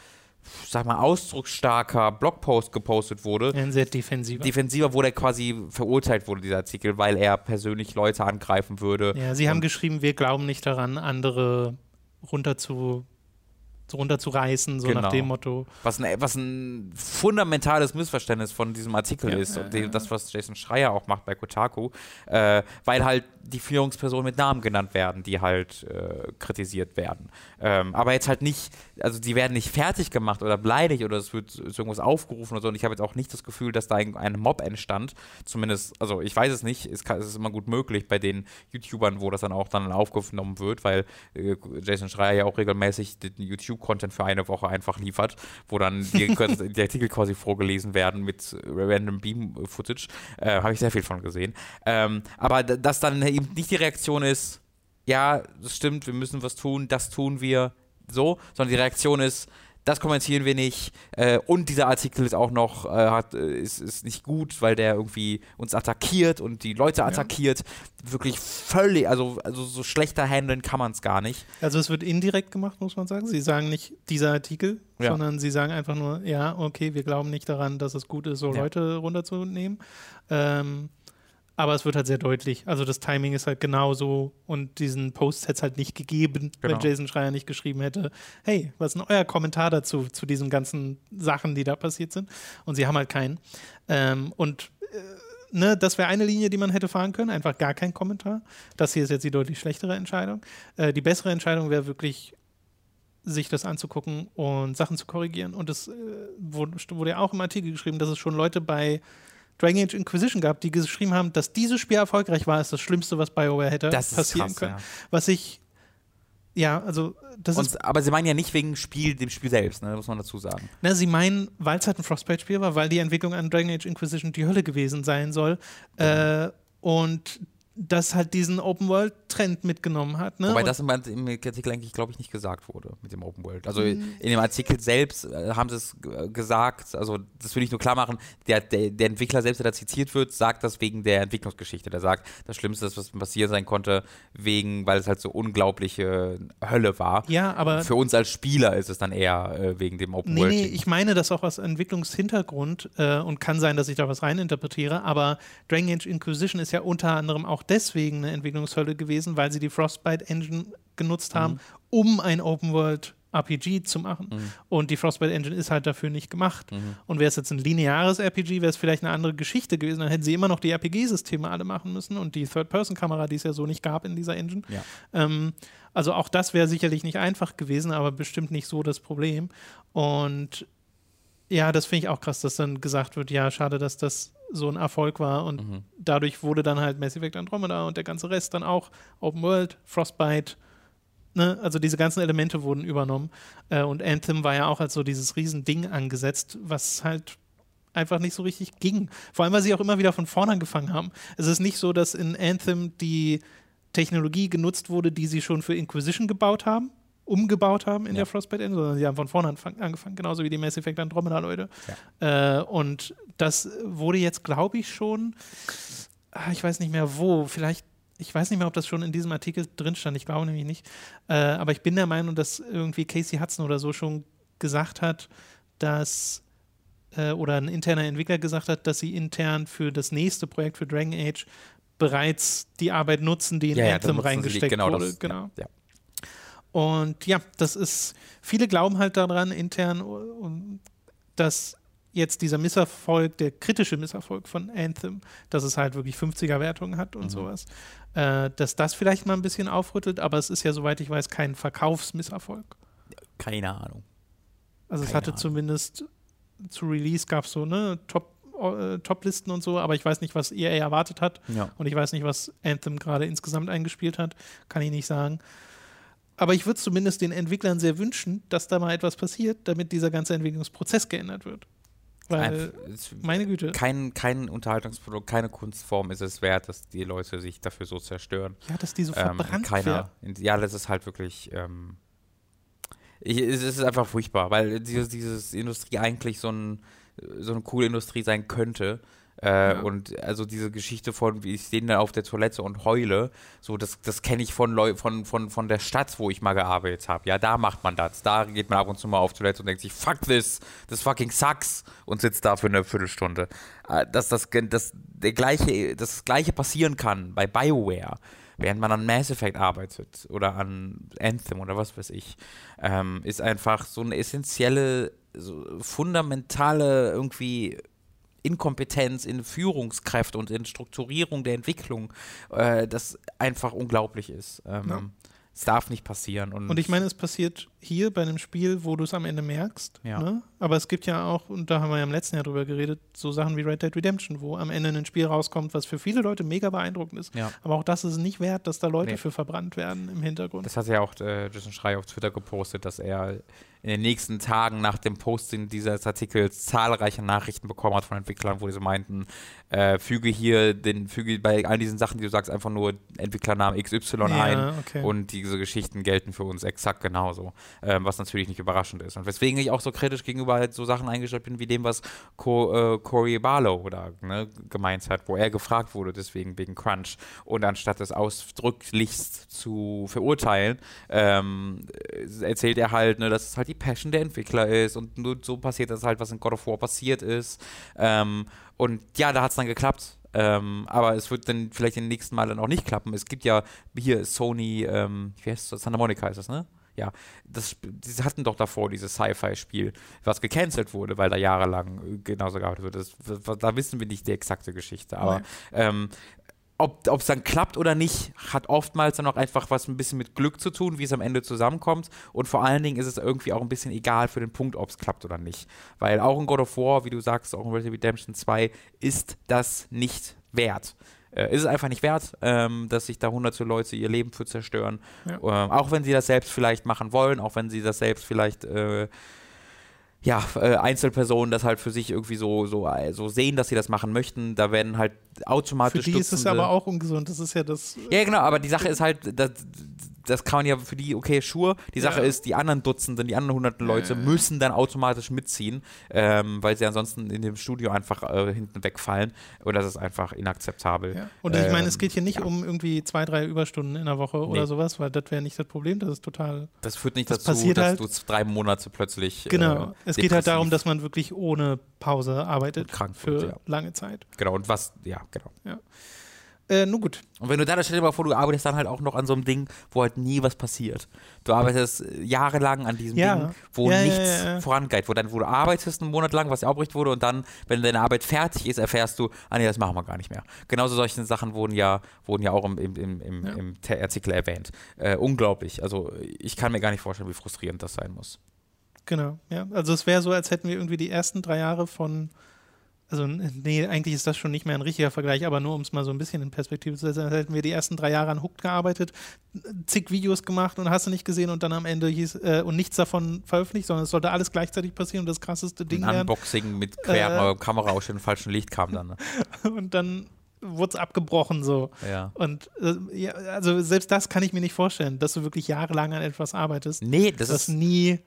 sag mal, ausdrucksstarker Blogpost gepostet wurde. Ein sehr defensiver. Defensiver, wo der quasi verurteilt wurde, dieser Artikel, weil er persönlich Leute angreifen würde. Ja, sie haben geschrieben, wir glauben nicht daran, andere runter zu runterzureißen, so genau. nach dem Motto. Was ein, was ein fundamentales Missverständnis von diesem Artikel ja, ist, ja, ja. das, was Jason Schreier auch macht bei Kotaku, äh, weil halt die Führungspersonen mit Namen genannt werden, die halt äh, kritisiert werden. Ähm, aber jetzt halt nicht, also die werden nicht fertig gemacht oder beleidigt oder es wird irgendwas aufgerufen oder so. Und ich habe jetzt auch nicht das Gefühl, dass da ein, ein Mob entstand. Zumindest, also ich weiß es nicht, es, kann, es, ist immer gut möglich bei den YouTubern, wo das dann auch dann aufgenommen wird, weil äh, Jason Schreier ja auch regelmäßig den YouTube-Content für eine Woche einfach liefert, wo dann die, die Artikel quasi vorgelesen werden mit random Beam-Footage. Äh, habe ich sehr viel von gesehen. Ähm, aber dass dann eben nicht die Reaktion ist, ja, das stimmt, wir müssen was tun, das tun wir so, sondern die Reaktion ist, das kommentieren wir nicht. Äh, und dieser Artikel ist auch noch, äh, hat, äh, ist, ist nicht gut, weil der irgendwie uns attackiert und die Leute attackiert. Ja. Wirklich völlig, also, also so schlechter handeln kann man es gar nicht. Also es wird indirekt gemacht, muss man sagen. Sie sagen nicht dieser Artikel, ja. sondern sie sagen einfach nur, ja, okay, wir glauben nicht daran, dass es gut ist, so ja. Leute runterzunehmen. Ähm, aber es wird halt sehr deutlich. Also das Timing ist halt genauso und diesen Post hätte es halt nicht gegeben, genau. wenn Jason Schreier nicht geschrieben hätte, hey, was ist denn euer Kommentar dazu, zu diesen ganzen Sachen, die da passiert sind? Und sie haben halt keinen. Ähm, und äh, ne, das wäre eine Linie, die man hätte fahren können, einfach gar kein Kommentar. Das hier ist jetzt die deutlich schlechtere Entscheidung. Äh, die bessere Entscheidung wäre wirklich sich das anzugucken und Sachen zu korrigieren. Und es äh, wurde, wurde ja auch im Artikel geschrieben, dass es schon Leute bei Dragon Age Inquisition gab, die geschrieben haben, dass dieses Spiel erfolgreich war, ist das Schlimmste, was BioWare hätte passieren krass, können. Ja. Was ich ja, also das und, ist. Aber sie meinen ja nicht wegen Spiel, dem Spiel selbst, ne, muss man dazu sagen. Na, sie meinen, weil es halt ein Frostbite-Spiel war, weil die Entwicklung an Dragon Age Inquisition die Hölle gewesen sein soll. Ja. Äh, und das halt diesen Open World Trend mitgenommen hat. Ne? Wobei das im, im Artikel eigentlich, glaube ich, nicht gesagt wurde mit dem Open World. Also mhm. in dem Artikel selbst äh, haben sie es gesagt, also das will ich nur klar machen, der, der, der, Entwickler selbst, der da zitiert wird, sagt das wegen der Entwicklungsgeschichte. Der sagt, das Schlimmste, was passiert sein konnte, wegen, weil es halt so unglaubliche Hölle war. Ja, aber. Für uns als Spieler ist es dann eher äh, wegen dem Open nee, World. Nee, ich meine das auch aus Entwicklungshintergrund äh, und kann sein, dass ich da was reininterpretiere, aber Dragon Age Inquisition ist ja unter anderem auch deswegen eine Entwicklungshölle gewesen, weil sie die Frostbite Engine genutzt haben, mhm. um ein Open World RPG zu machen. Mhm. Und die Frostbite Engine ist halt dafür nicht gemacht. Mhm. Und wäre es jetzt ein lineares RPG, wäre es vielleicht eine andere Geschichte gewesen. Dann hätten sie immer noch die RPG-Systeme alle machen müssen und die Third-Person-Kamera, die es ja so nicht gab in dieser Engine. Ja. Ähm, also auch das wäre sicherlich nicht einfach gewesen, aber bestimmt nicht so das Problem. Und ja, das finde ich auch krass, dass dann gesagt wird, ja, schade, dass das so ein Erfolg war und mhm. dadurch wurde dann halt Mass Effect Andromeda und der ganze Rest dann auch Open World, Frostbite, ne? also diese ganzen Elemente wurden übernommen äh, und Anthem war ja auch als so dieses Riesending angesetzt, was halt einfach nicht so richtig ging. Vor allem, weil sie auch immer wieder von vorne angefangen haben. Es ist nicht so, dass in Anthem die Technologie genutzt wurde, die sie schon für Inquisition gebaut haben, umgebaut haben in ja. der Frostbite Engine, sondern sie haben von vorne angefangen, genauso wie die Mass Effect Andromeda-Leute. Ja. Äh, und das wurde jetzt, glaube ich, schon, ah, ich weiß nicht mehr wo, vielleicht ich weiß nicht mehr, ob das schon in diesem Artikel drin stand, ich glaube nämlich nicht. Äh, aber ich bin der Meinung, dass irgendwie Casey Hudson oder so schon gesagt hat, dass äh, oder ein interner Entwickler gesagt hat, dass sie intern für das nächste Projekt für Dragon Age bereits die Arbeit nutzen, die in ja, Anthem ja, reingesteckt genau wurde. Das, genau. Ja, und ja, das ist, viele glauben halt daran intern, dass jetzt dieser Misserfolg, der kritische Misserfolg von Anthem, dass es halt wirklich 50er-Wertungen hat und Mhm. sowas, äh, dass das vielleicht mal ein bisschen aufrüttelt, aber es ist ja, soweit ich weiß, kein Verkaufsmisserfolg. Keine Ahnung. Also es Keine hatte Ahnung. zumindest zu Release gab es so ne Top äh, Top-Listen und so, aber ich weiß nicht, was EA erwartet hat Ja. und ich weiß nicht, was Anthem gerade insgesamt eingespielt hat, kann ich nicht sagen. Aber ich würde zumindest den Entwicklern sehr wünschen, dass da mal etwas passiert, damit dieser ganze Entwicklungsprozess geändert wird. Weil, meine Güte, kein, kein Unterhaltungsprodukt, keine Kunstform ist es wert, dass die Leute sich dafür so zerstören. ja, dass die so Ähm, verbrannt keiner. in- Ja, das ist halt wirklich. Ähm, ich, es ist einfach furchtbar, weil dieses, dieses Industrie eigentlich so, ein, so eine coole Industrie sein könnte. Äh, Ja. Und also diese Geschichte von, wie ich stehe da auf der Toilette und heule, so das, das kenne ich von, Leu von, von, von der Stadt, wo ich mal gearbeitet habe. Ja, da macht man das. Da geht man ab und zu mal auf Toilette und denkt sich, fuck this, this fucking sucks und sitzt da für eine Viertelstunde. Äh, Dass das, das, der gleiche, das gleiche passieren kann bei BioWare während man an Mass Effect arbeitet oder an Anthem oder was weiß ich, ähm, ist einfach so eine essentielle, so fundamentale irgendwie Inkompetenz in Führungskräfte und in Strukturierung der Entwicklung, äh, das einfach unglaublich ist. Ähm, Ja. Es darf nicht passieren. Und, Und ich meine, es passiert hier bei einem Spiel, wo du es am Ende merkst. Ja. Ne? Aber es gibt ja auch, und da haben wir ja im letzten Jahr drüber geredet, so Sachen wie Red Dead Redemption, wo am Ende ein Spiel rauskommt, was für viele Leute mega beeindruckend ist. Ja. Aber auch das ist nicht wert, dass da Leute Nee. für verbrannt werden im Hintergrund. Das hat ja auch äh, Jason Schrei auf Twitter gepostet, dass er in den nächsten Tagen nach dem Posting dieses Artikels zahlreiche Nachrichten bekommen hat von Entwicklern, wo diese meinten, äh, füge hier den, füge bei all diesen Sachen, die du sagst, einfach nur Entwicklernamen XY ein ja, okay. und diese Geschichten gelten für uns exakt genauso, ähm, was natürlich nicht überraschend ist. Und weswegen ich auch so kritisch gegenüber halt so Sachen eingestellt bin, wie dem, was Co äh, Corey Barlow oder ne, gemeint hat, wo er gefragt wurde, deswegen wegen Crunch. Und anstatt es ausdrücklichst zu verurteilen, ähm, äh, erzählt er halt, ne, dass es halt die Passion der Entwickler ist und nur so passiert das halt, was in God of War passiert ist. Ähm, und ja, da hat es dann geklappt. Ähm, aber es wird dann vielleicht in den nächsten Mal dann auch nicht klappen. Es gibt ja hier Sony, ähm, wie heißt das? Santa Monica ist das, ne? Ja, das, sie hatten doch davor dieses Sci-Fi-Spiel, was gecancelt wurde, weil da jahrelang genauso gearbeitet wird. Das, da wissen wir nicht die exakte Geschichte. Aber ähm, ob es dann klappt oder nicht, hat oftmals dann auch einfach was ein bisschen mit Glück zu tun, wie es am Ende zusammenkommt. Und vor allen Dingen ist es irgendwie auch ein bisschen egal für den Punkt, ob es klappt oder nicht. Weil auch in God of War, wie du sagst, auch in Red Dead Redemption 2, ist das nicht wert. Äh, ist es einfach nicht wert, ähm, dass sich da hunderte Leute ihr Leben für zerstören. Ja. Ähm, auch wenn sie das selbst vielleicht machen wollen, auch wenn sie das selbst vielleicht äh, ja, äh, Einzelpersonen das halt für sich irgendwie so, so, so sehen, dass sie das machen möchten. Da werden halt Für automatisch die ist es aber auch ungesund. Das ist ja das. ja, genau, aber die Sache ist halt, das, das kann man ja für die, okay, sure. Die Sache Ja. ist, die anderen Dutzenden, die anderen hunderten Leute ja, müssen dann automatisch mitziehen, ähm, weil sie ansonsten in dem Studio einfach äh, hinten wegfallen. Und das ist einfach inakzeptabel. Ja. Und ich meine, es Ähm, geht hier nicht um irgendwie zwei, drei Überstunden in der Woche oder Nee. sowas, weil das wäre nicht das Problem. Das ist total. Das führt nicht Das dazu, passiert dass halt- du drei Monate plötzlich. Genau. Äh, es geht halt darum, dass man wirklich ohne Pause arbeitet Und krank für wird, ja. lange Zeit. Genau, und was, ja, genau. Äh, nun gut. Und wenn du dann, stell dir mal vor, du arbeitest dann halt auch noch an so einem Ding, wo halt nie was passiert. Du arbeitest jahrelang an diesem Ja. Ding, wo Ja, ja, nichts ja, ja. vorangeht, wo dann, wo du arbeitest einen Monat lang, was ja aufgerichtet wurde, und dann, wenn deine Arbeit fertig ist, erfährst du, ah nee, das machen wir gar nicht mehr. Genauso solche Sachen wurden ja, wurden ja auch im, im, im, im, Ja. im Artikel erwähnt. Äh, unglaublich. Also ich kann mir gar nicht vorstellen, wie frustrierend das sein muss. Genau. Ja. Also es wäre so, als hätten wir irgendwie die ersten drei Jahre von. Also, nee, eigentlich ist das schon nicht mehr ein richtiger Vergleich, aber nur um es mal so ein bisschen in Perspektive zu setzen, als hätten wir die ersten drei Jahre an Hooked gearbeitet, zig Videos gemacht und hast du nicht gesehen und dann am Ende hieß, äh, und nichts davon veröffentlicht, sondern es sollte alles gleichzeitig passieren und das krasseste Ding Ein werden. Unboxing mit querer Äh. Kameraausstellung und falschem Licht kam dann. Ne? Und dann wurde es abgebrochen so. Ja. Und äh, ja, also selbst das kann ich mir nicht vorstellen, dass du wirklich jahrelang an etwas arbeitest, Nee, das das ist. nie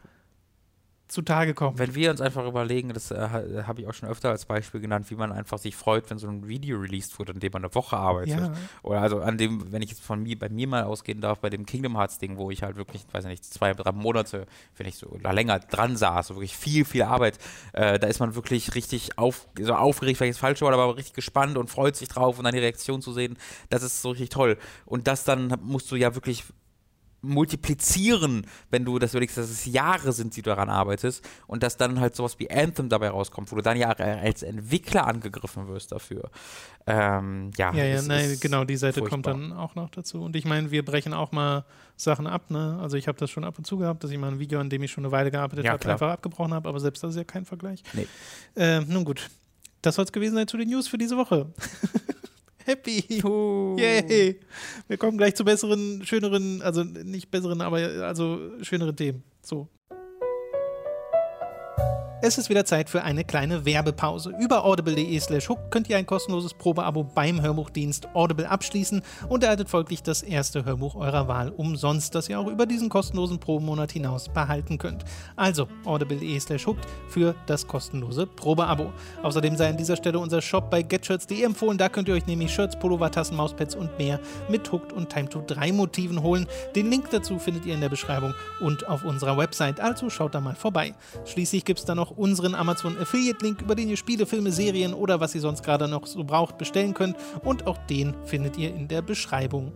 zutage kommt. Wenn wir uns einfach überlegen, das äh, ha- habe ich auch schon öfter als Beispiel genannt, wie man einfach sich freut, wenn so ein Video released wurde, an dem man eine Woche arbeitet. Ja. Oder also an dem, wenn ich jetzt von mir, bei mir mal ausgehen darf, bei dem Kingdom Hearts Ding, wo ich halt wirklich, weiß ich nicht, zwei, drei Monate, wenn ich so oder länger dran saß, so wirklich viel, viel Arbeit, äh, da ist man wirklich richtig auf, so aufgeregt, vielleicht ist das falsche Wort, aber richtig gespannt und freut sich drauf und dann die Reaktion zu sehen, das ist so richtig toll. Und das dann musst du ja wirklich multiplizieren, wenn du das überlegst, dass es Jahre sind, die du daran arbeitest und dass dann halt sowas wie Anthem dabei rauskommt, wo du dann ja als Entwickler angegriffen wirst dafür. Ähm, ja, ja, ja nein, genau, die Seite furchtbar. kommt dann auch noch dazu. Und ich meine, wir brechen auch mal Sachen ab, ne? Also ich habe das schon ab und zu gehabt, dass ich mal ein Video, an dem ich schon eine Weile gearbeitet ja, habe, einfach abgebrochen habe, aber selbst das ist ja kein Vergleich. Nee. Ähm, nun gut, das soll es gewesen sein zu den News für diese Woche. Happy. Oh. Yay. Wir kommen gleich zu besseren, schöneren, also nicht besseren, aber also schöneren Themen. So. Es ist wieder Zeit für eine kleine Werbepause. Über audible.de slash hook könnt ihr ein kostenloses Probeabo beim Hörbuchdienst Audible abschließen und erhaltet folglich das erste Hörbuch eurer Wahl umsonst, das ihr auch über diesen kostenlosen Probemonat hinaus behalten könnt. Also audible.de slash hook für das kostenlose Probeabo. Außerdem sei an dieser Stelle unser Shop bei getshirts.de empfohlen. Da könnt ihr euch nämlich Shirts, Pullover, Tassen, Mauspads und mehr mit Hooked und Time to 3 Motiven holen. Den Link dazu findet ihr in der Beschreibung und auf unserer Website. Also schaut da mal vorbei. Schließlich gibt es da noch unseren Amazon Affiliate Link, über den ihr Spiele, Filme, Serien oder was ihr sonst gerade noch so braucht bestellen könnt. Und auch den findet ihr in der Beschreibung.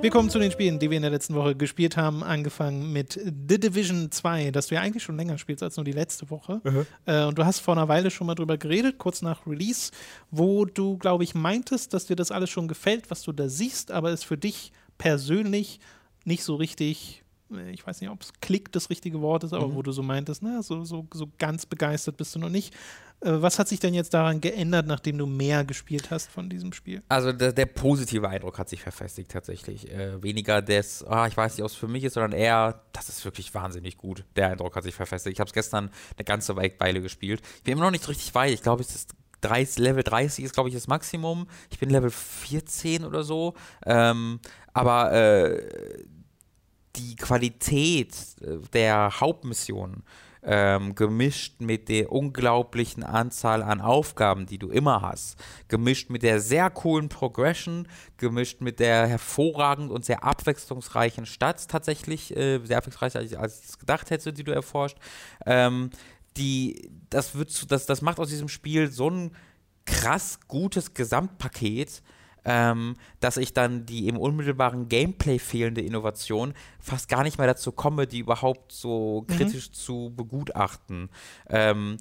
Wir kommen zu den Spielen, die wir in der letzten Woche gespielt haben. Angefangen mit The Division 2, das du ja eigentlich schon länger spielst als nur die letzte Woche. Mhm. Äh, und du hast vor einer Weile schon mal drüber geredet, kurz nach Release, wo du, glaube ich, meintest, dass dir das alles schon gefällt, was du da siehst, aber es für dich persönlich nicht so richtig ich weiß nicht, ob es Klick das richtige Wort ist, aber mhm. wo du so meintest, na, so, so, so ganz begeistert bist du noch nicht. Äh, was hat sich denn jetzt daran geändert, nachdem du mehr gespielt hast von diesem Spiel? Also der, der positive Eindruck hat sich verfestigt tatsächlich. Äh, weniger des, ah, ich weiß nicht, ob es für mich ist, sondern eher, das ist wirklich wahnsinnig gut. Der Eindruck hat sich verfestigt. Ich habe es gestern eine ganze Weile gespielt. Ich bin immer noch nicht richtig weit. Ich glaube, es ist 30, Level 30 ist, glaube ich, das Maximum. Ich bin Level 14 oder so. Ähm, aber äh, die Qualität äh, der Hauptmission ähm, gemischt mit der unglaublichen Anzahl an Aufgaben, die du immer hast, gemischt mit der sehr coolen Progression, gemischt mit der hervorragend und sehr abwechslungsreichen Stadt tatsächlich, äh, sehr abwechslungsreicher als, ich es gedacht hätte, die du erforscht. Ähm, die, das, wird, das, das macht aus diesem Spiel so ein krass gutes Gesamtpaket, ähm, dass ich dann die im unmittelbaren Gameplay fehlende Innovation fast gar nicht mehr dazu komme, die überhaupt so mhm. kritisch zu begutachten. Ähm,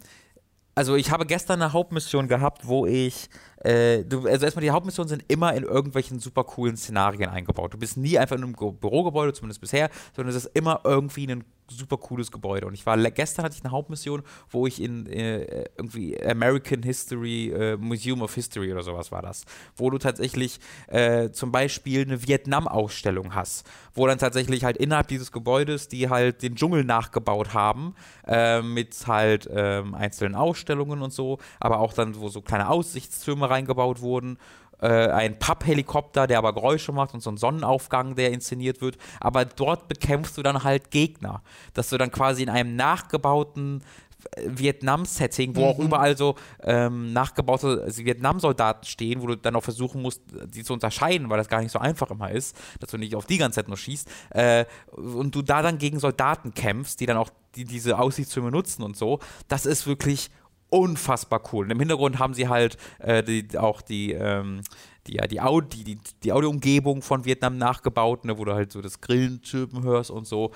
also ich habe gestern eine Hauptmission gehabt, wo ich, äh, du, also erstmal die Hauptmissionen sind immer in irgendwelchen super coolen Szenarien eingebaut. Du bist nie einfach in einem Bürogebäude, zumindest bisher, sondern es ist immer irgendwie ein super cooles Gebäude. Und ich war gestern hatte ich eine Hauptmission, wo ich in äh, irgendwie American History, äh, Museum of History oder sowas war das, wo du tatsächlich äh, zum Beispiel eine Vietnam-Ausstellung hast, wo dann tatsächlich halt innerhalb dieses Gebäudes, die halt den Dschungel nachgebaut haben, äh, mit halt ähm, einzelnen Ausstellungen und so, aber auch dann, wo so kleine Aussichtstürme reingebaut wurden äh, ein Papphelikopter, der aber Geräusche macht und so ein Sonnenaufgang, der inszeniert wird. Aber dort bekämpfst du dann halt Gegner. Dass du dann quasi in einem nachgebauten Vietnam-Setting, wo mhm. auch überall so ähm, nachgebaute also Vietnam-Soldaten stehen, wo du dann auch versuchen musst, die zu unterscheiden, weil das gar nicht so einfach immer ist, dass du nicht auf die ganze Zeit nur schießt. Äh, und du da dann gegen Soldaten kämpfst, die dann auch die, diese Aussichtstürme nutzen und so. Das ist wirklich unfassbar cool. Und im Hintergrund haben sie halt äh, die, auch die, ähm, die, ja, die, Audi, die, die Audioumgebung von Vietnam nachgebaut, ne, wo du halt so das Grillen hörst und so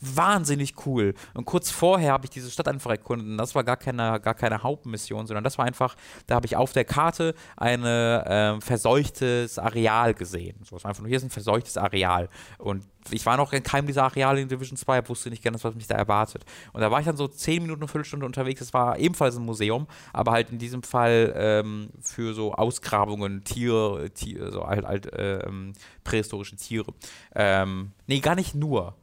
wahnsinnig cool. Und kurz vorher habe ich diese Stadt einfach erkundet. das war gar keine, gar keine Hauptmission, sondern das war einfach, da habe ich auf der Karte ein äh, verseuchtes Areal gesehen. So, es war einfach nur, hier ist ein verseuchtes Areal. Und ich war noch in keinem dieser Areale in Division 2, wusste nicht ganz, was mich da erwartet. Und da war ich dann so 10 Minuten, eine Viertelstunde unterwegs. Das war ebenfalls ein Museum, aber halt in diesem Fall ähm, für so Ausgrabungen, Tiere, Tier, so halt, halt äh, ähm, prähistorische Tiere. Ähm, nee, gar nicht nur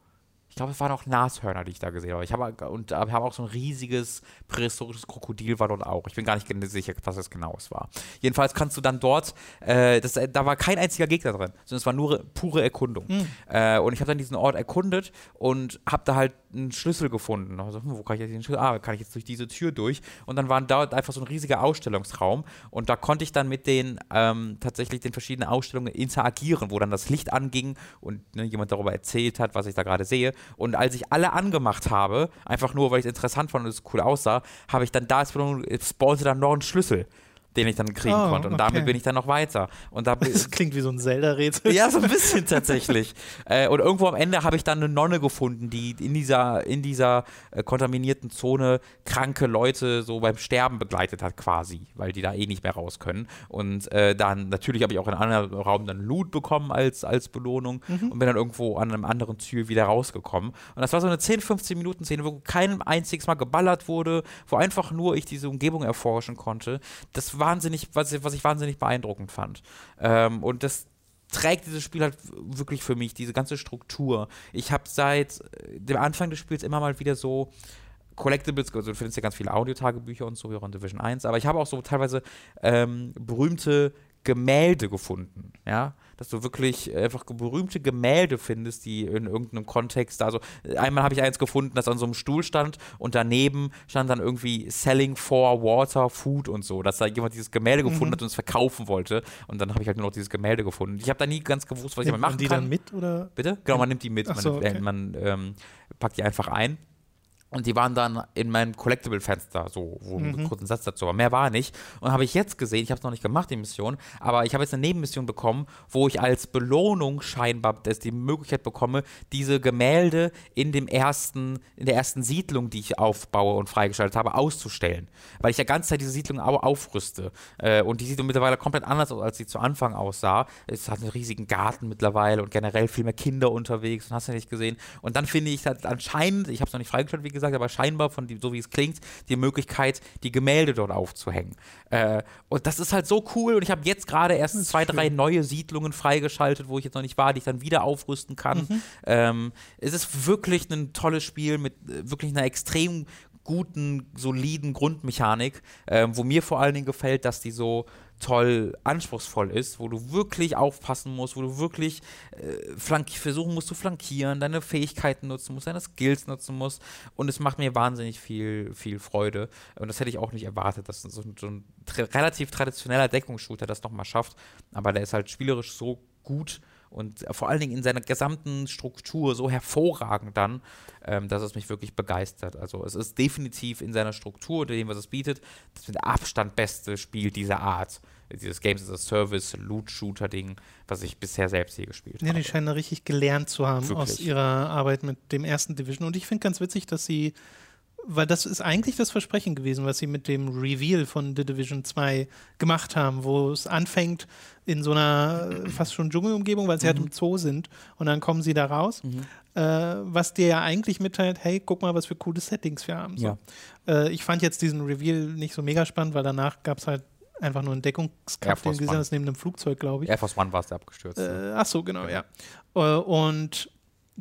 ich glaube, es waren auch Nashörner, die ich da gesehen habe. Ich habe und habe auch so ein riesiges prähistorisches Krokodil war dort auch. Ich bin gar nicht sicher, was es genau war. Jedenfalls kannst du dann dort, äh, das, da war kein einziger Gegner drin, sondern es war nur pure Erkundung. Mhm. Äh, und ich habe dann diesen Ort erkundet und habe da halt einen Schlüssel gefunden. Also, wo kann ich jetzt den Schlüssel? Ah, kann ich jetzt durch diese Tür durch? Und dann war dort einfach so ein riesiger Ausstellungsraum und da konnte ich dann mit den ähm, tatsächlich den verschiedenen Ausstellungen interagieren, wo dann das Licht anging und ne, jemand darüber erzählt hat, was ich da gerade sehe. Und als ich alle angemacht habe, einfach nur, weil ich es interessant fand und es cool aussah, habe ich dann da spawnte dann noch einen Schlüssel den ich dann kriegen Oh, konnte. Und okay. damit bin ich dann noch weiter. Und da Das klingt wie so ein Zelda-Rätsel. ja, so ein bisschen tatsächlich. Äh, und irgendwo am Ende habe ich dann eine Nonne gefunden, die in dieser, in dieser äh, kontaminierten Zone kranke Leute so beim Sterben begleitet hat, quasi, weil die da eh nicht mehr raus können. Und äh, dann, natürlich habe ich auch in einem anderen Raum dann Loot bekommen als, als Belohnung und bin dann irgendwo an einem anderen Ziel wieder rausgekommen. Und das war so eine 10, 15 Minuten Szene, wo kein einziges Mal geballert wurde, wo einfach nur ich diese Umgebung erforschen konnte. Das wahnsinnig, was, was ich wahnsinnig beeindruckend fand. Ähm, und das trägt dieses Spiel halt wirklich für mich, diese ganze Struktur. Ich habe seit äh, dem Anfang des Spiels immer mal wieder so Collectibles, also du findest ja ganz viele Audiotagebücher und so, wie auch in Division 1, aber ich habe auch so teilweise ähm, berühmte Gemälde gefunden, ja, dass du wirklich einfach berühmte Gemälde findest, die in irgendeinem Kontext, also äh, einmal habe ich eins gefunden, das an so einem Stuhl stand und daneben stand dann irgendwie Selling for Water, Food und so, dass da jemand dieses Gemälde gefunden hat und es verkaufen wollte und dann habe ich halt nur noch dieses Gemälde gefunden. Ich habe da nie ganz gewusst, was ich damit Nimmt machen man die kann. dann mit oder? Bitte? Genau, man nimmt die mit, man, so, nimmt, äh, okay. man ähm, packt die einfach ein. Und die waren dann in meinem Collectible-Fenster, so, wo Mhm. ein kurzen Satz dazu war. Mehr war nicht. Und habe ich jetzt gesehen, ich habe es noch nicht gemacht, die Mission, aber ich habe jetzt eine Nebenmission bekommen, wo ich als Belohnung scheinbar das die Möglichkeit bekomme, diese Gemälde in dem ersten, in der ersten Siedlung, die ich aufbaue und freigeschaltet habe, auszustellen. Weil ich ja ganze Zeit diese Siedlung au aufrüste. Äh, und die sieht mittlerweile komplett anders aus, als sie zu Anfang aussah. Es hat einen riesigen Garten mittlerweile und generell viel mehr Kinder unterwegs und hast du nicht gesehen. Und dann finde ich halt anscheinend, ich habe es noch nicht freigeschaltet, wie gesagt, aber scheinbar von die, so wie es klingt, die Möglichkeit, die Gemälde dort aufzuhängen. Äh, und das ist halt so cool. Und ich habe jetzt gerade erst zwei, drei neue Siedlungen freigeschaltet, wo ich jetzt noch nicht war, die ich dann wieder aufrüsten kann. Ähm, es ist wirklich ein tolles Spiel mit äh, wirklich einer extrem guten, soliden Grundmechanik, ähm, wo mir vor allen Dingen gefällt, dass die so toll anspruchsvoll ist, wo du wirklich aufpassen musst, wo du wirklich äh, versuchen musst zu flankieren, deine Fähigkeiten nutzen musst, deine Skills nutzen musst. Und es macht mir wahnsinnig viel, viel Freude. Und das hätte ich auch nicht erwartet, dass so, ein- so ein tra relativ traditioneller Deckungsshooter das nochmal schafft, aber der ist halt spielerisch so gut und vor allen Dingen in seiner gesamten Struktur so hervorragend dann, ähm, dass es mich wirklich begeistert. Also es ist definitiv in seiner Struktur, dem, was es bietet, das mit Abstand beste Spiel dieser Art. Dieses Games as a Service, Loot-Shooter-Ding, was ich bisher selbst je gespielt Ja, habe. die scheinen richtig gelernt zu haben Wirklich. aus ihrer Arbeit mit dem ersten Division. Und ich finde ganz witzig, dass sie, weil das ist eigentlich das Versprechen gewesen, was sie mit dem Reveal von The Division 2 gemacht haben, wo es anfängt in so einer äh, fast schon Dschungelumgebung, weil sie Mhm. halt im Zoo sind. Und dann kommen sie da raus, äh, was dir ja eigentlich mitteilt, hey, guck mal, was für coole Settings wir haben. So. Ja. Äh, ich fand jetzt diesen Reveal nicht so mega spannend, weil danach gab es halt einfach nur einen Deckungskampf, den gesehen One. hast, neben einem Flugzeug, glaube ich. Air Force One war es, der abgestürzt. Äh, ach so, genau, ja. Äh, und